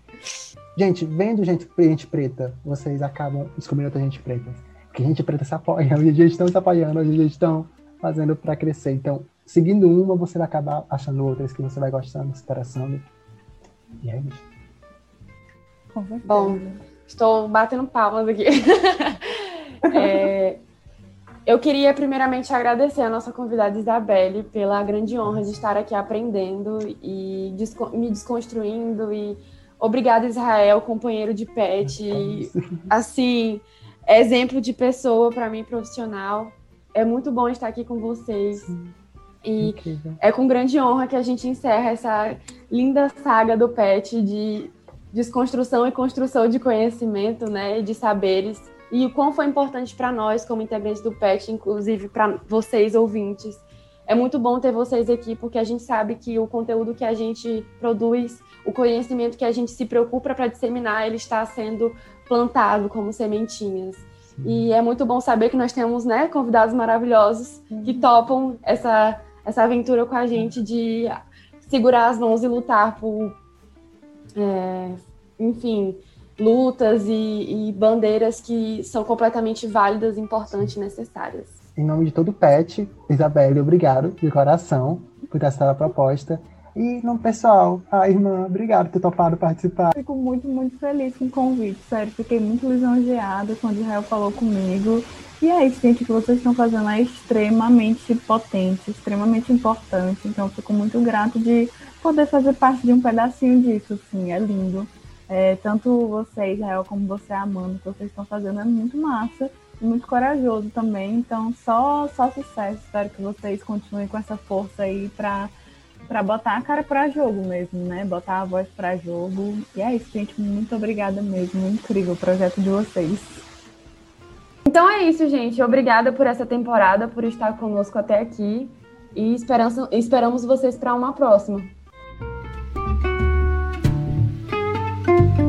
Gente, vendo gente, gente preta, vocês acabam descobrindo outra gente preta. Porque gente preta se apoia, hoje a gente estão se apoiando, hoje a gente estão fazendo para crescer. Então, seguindo uma, você vai acabar achando outras que você vai gostando, se interessando. E é isso. Bom, estou batendo palmas aqui. *laughs* é, eu queria primeiramente agradecer a nossa convidada Isabelle pela grande honra de estar aqui aprendendo e me desconstruindo e obrigada Israel, companheiro de pet, *laughs* assim, exemplo de pessoa para mim profissional. É muito bom estar aqui com vocês. Sim. E Incrível. é com grande honra que a gente encerra essa linda saga do pet de desconstrução e construção de conhecimento, né, de saberes, e o quão foi importante para nós, como integrantes do PET, inclusive para vocês ouvintes. É muito bom ter vocês aqui, porque a gente sabe que o conteúdo que a gente produz, o conhecimento que a gente se preocupa para disseminar, ele está sendo plantado como sementinhas. E é muito bom saber que nós temos né, convidados maravilhosos que topam essa, essa aventura com a gente de segurar as mãos e lutar por, é, enfim, lutas e, e, bandeiras que são completamente válidas, importantes e necessárias. Em nome de todo o PET, Isabelle, obrigado de coração por essa proposta. E no pessoal, a irmã, obrigado por ter topado participar. Fico muito, muito feliz com o convite, sério. Fiquei muito lisonjeada quando o Israel falou comigo. E é isso, gente, o que vocês estão fazendo é extremamente potente, extremamente importante. Então, fico muito grato de poder fazer parte de um pedacinho disso, assim, é lindo. É, tanto você, Israel, como você, Amanda, que vocês estão fazendo é muito massa e muito corajoso também. Então, só, só sucesso. Espero que vocês continuem com essa força aí para para botar a cara para jogo mesmo, né? Botar a voz para jogo. E é isso, gente. Muito obrigada mesmo. Incrível o projeto de vocês. Então é isso, gente. Obrigada por essa temporada, por estar conosco até aqui. E esperamos vocês para uma próxima. Bye.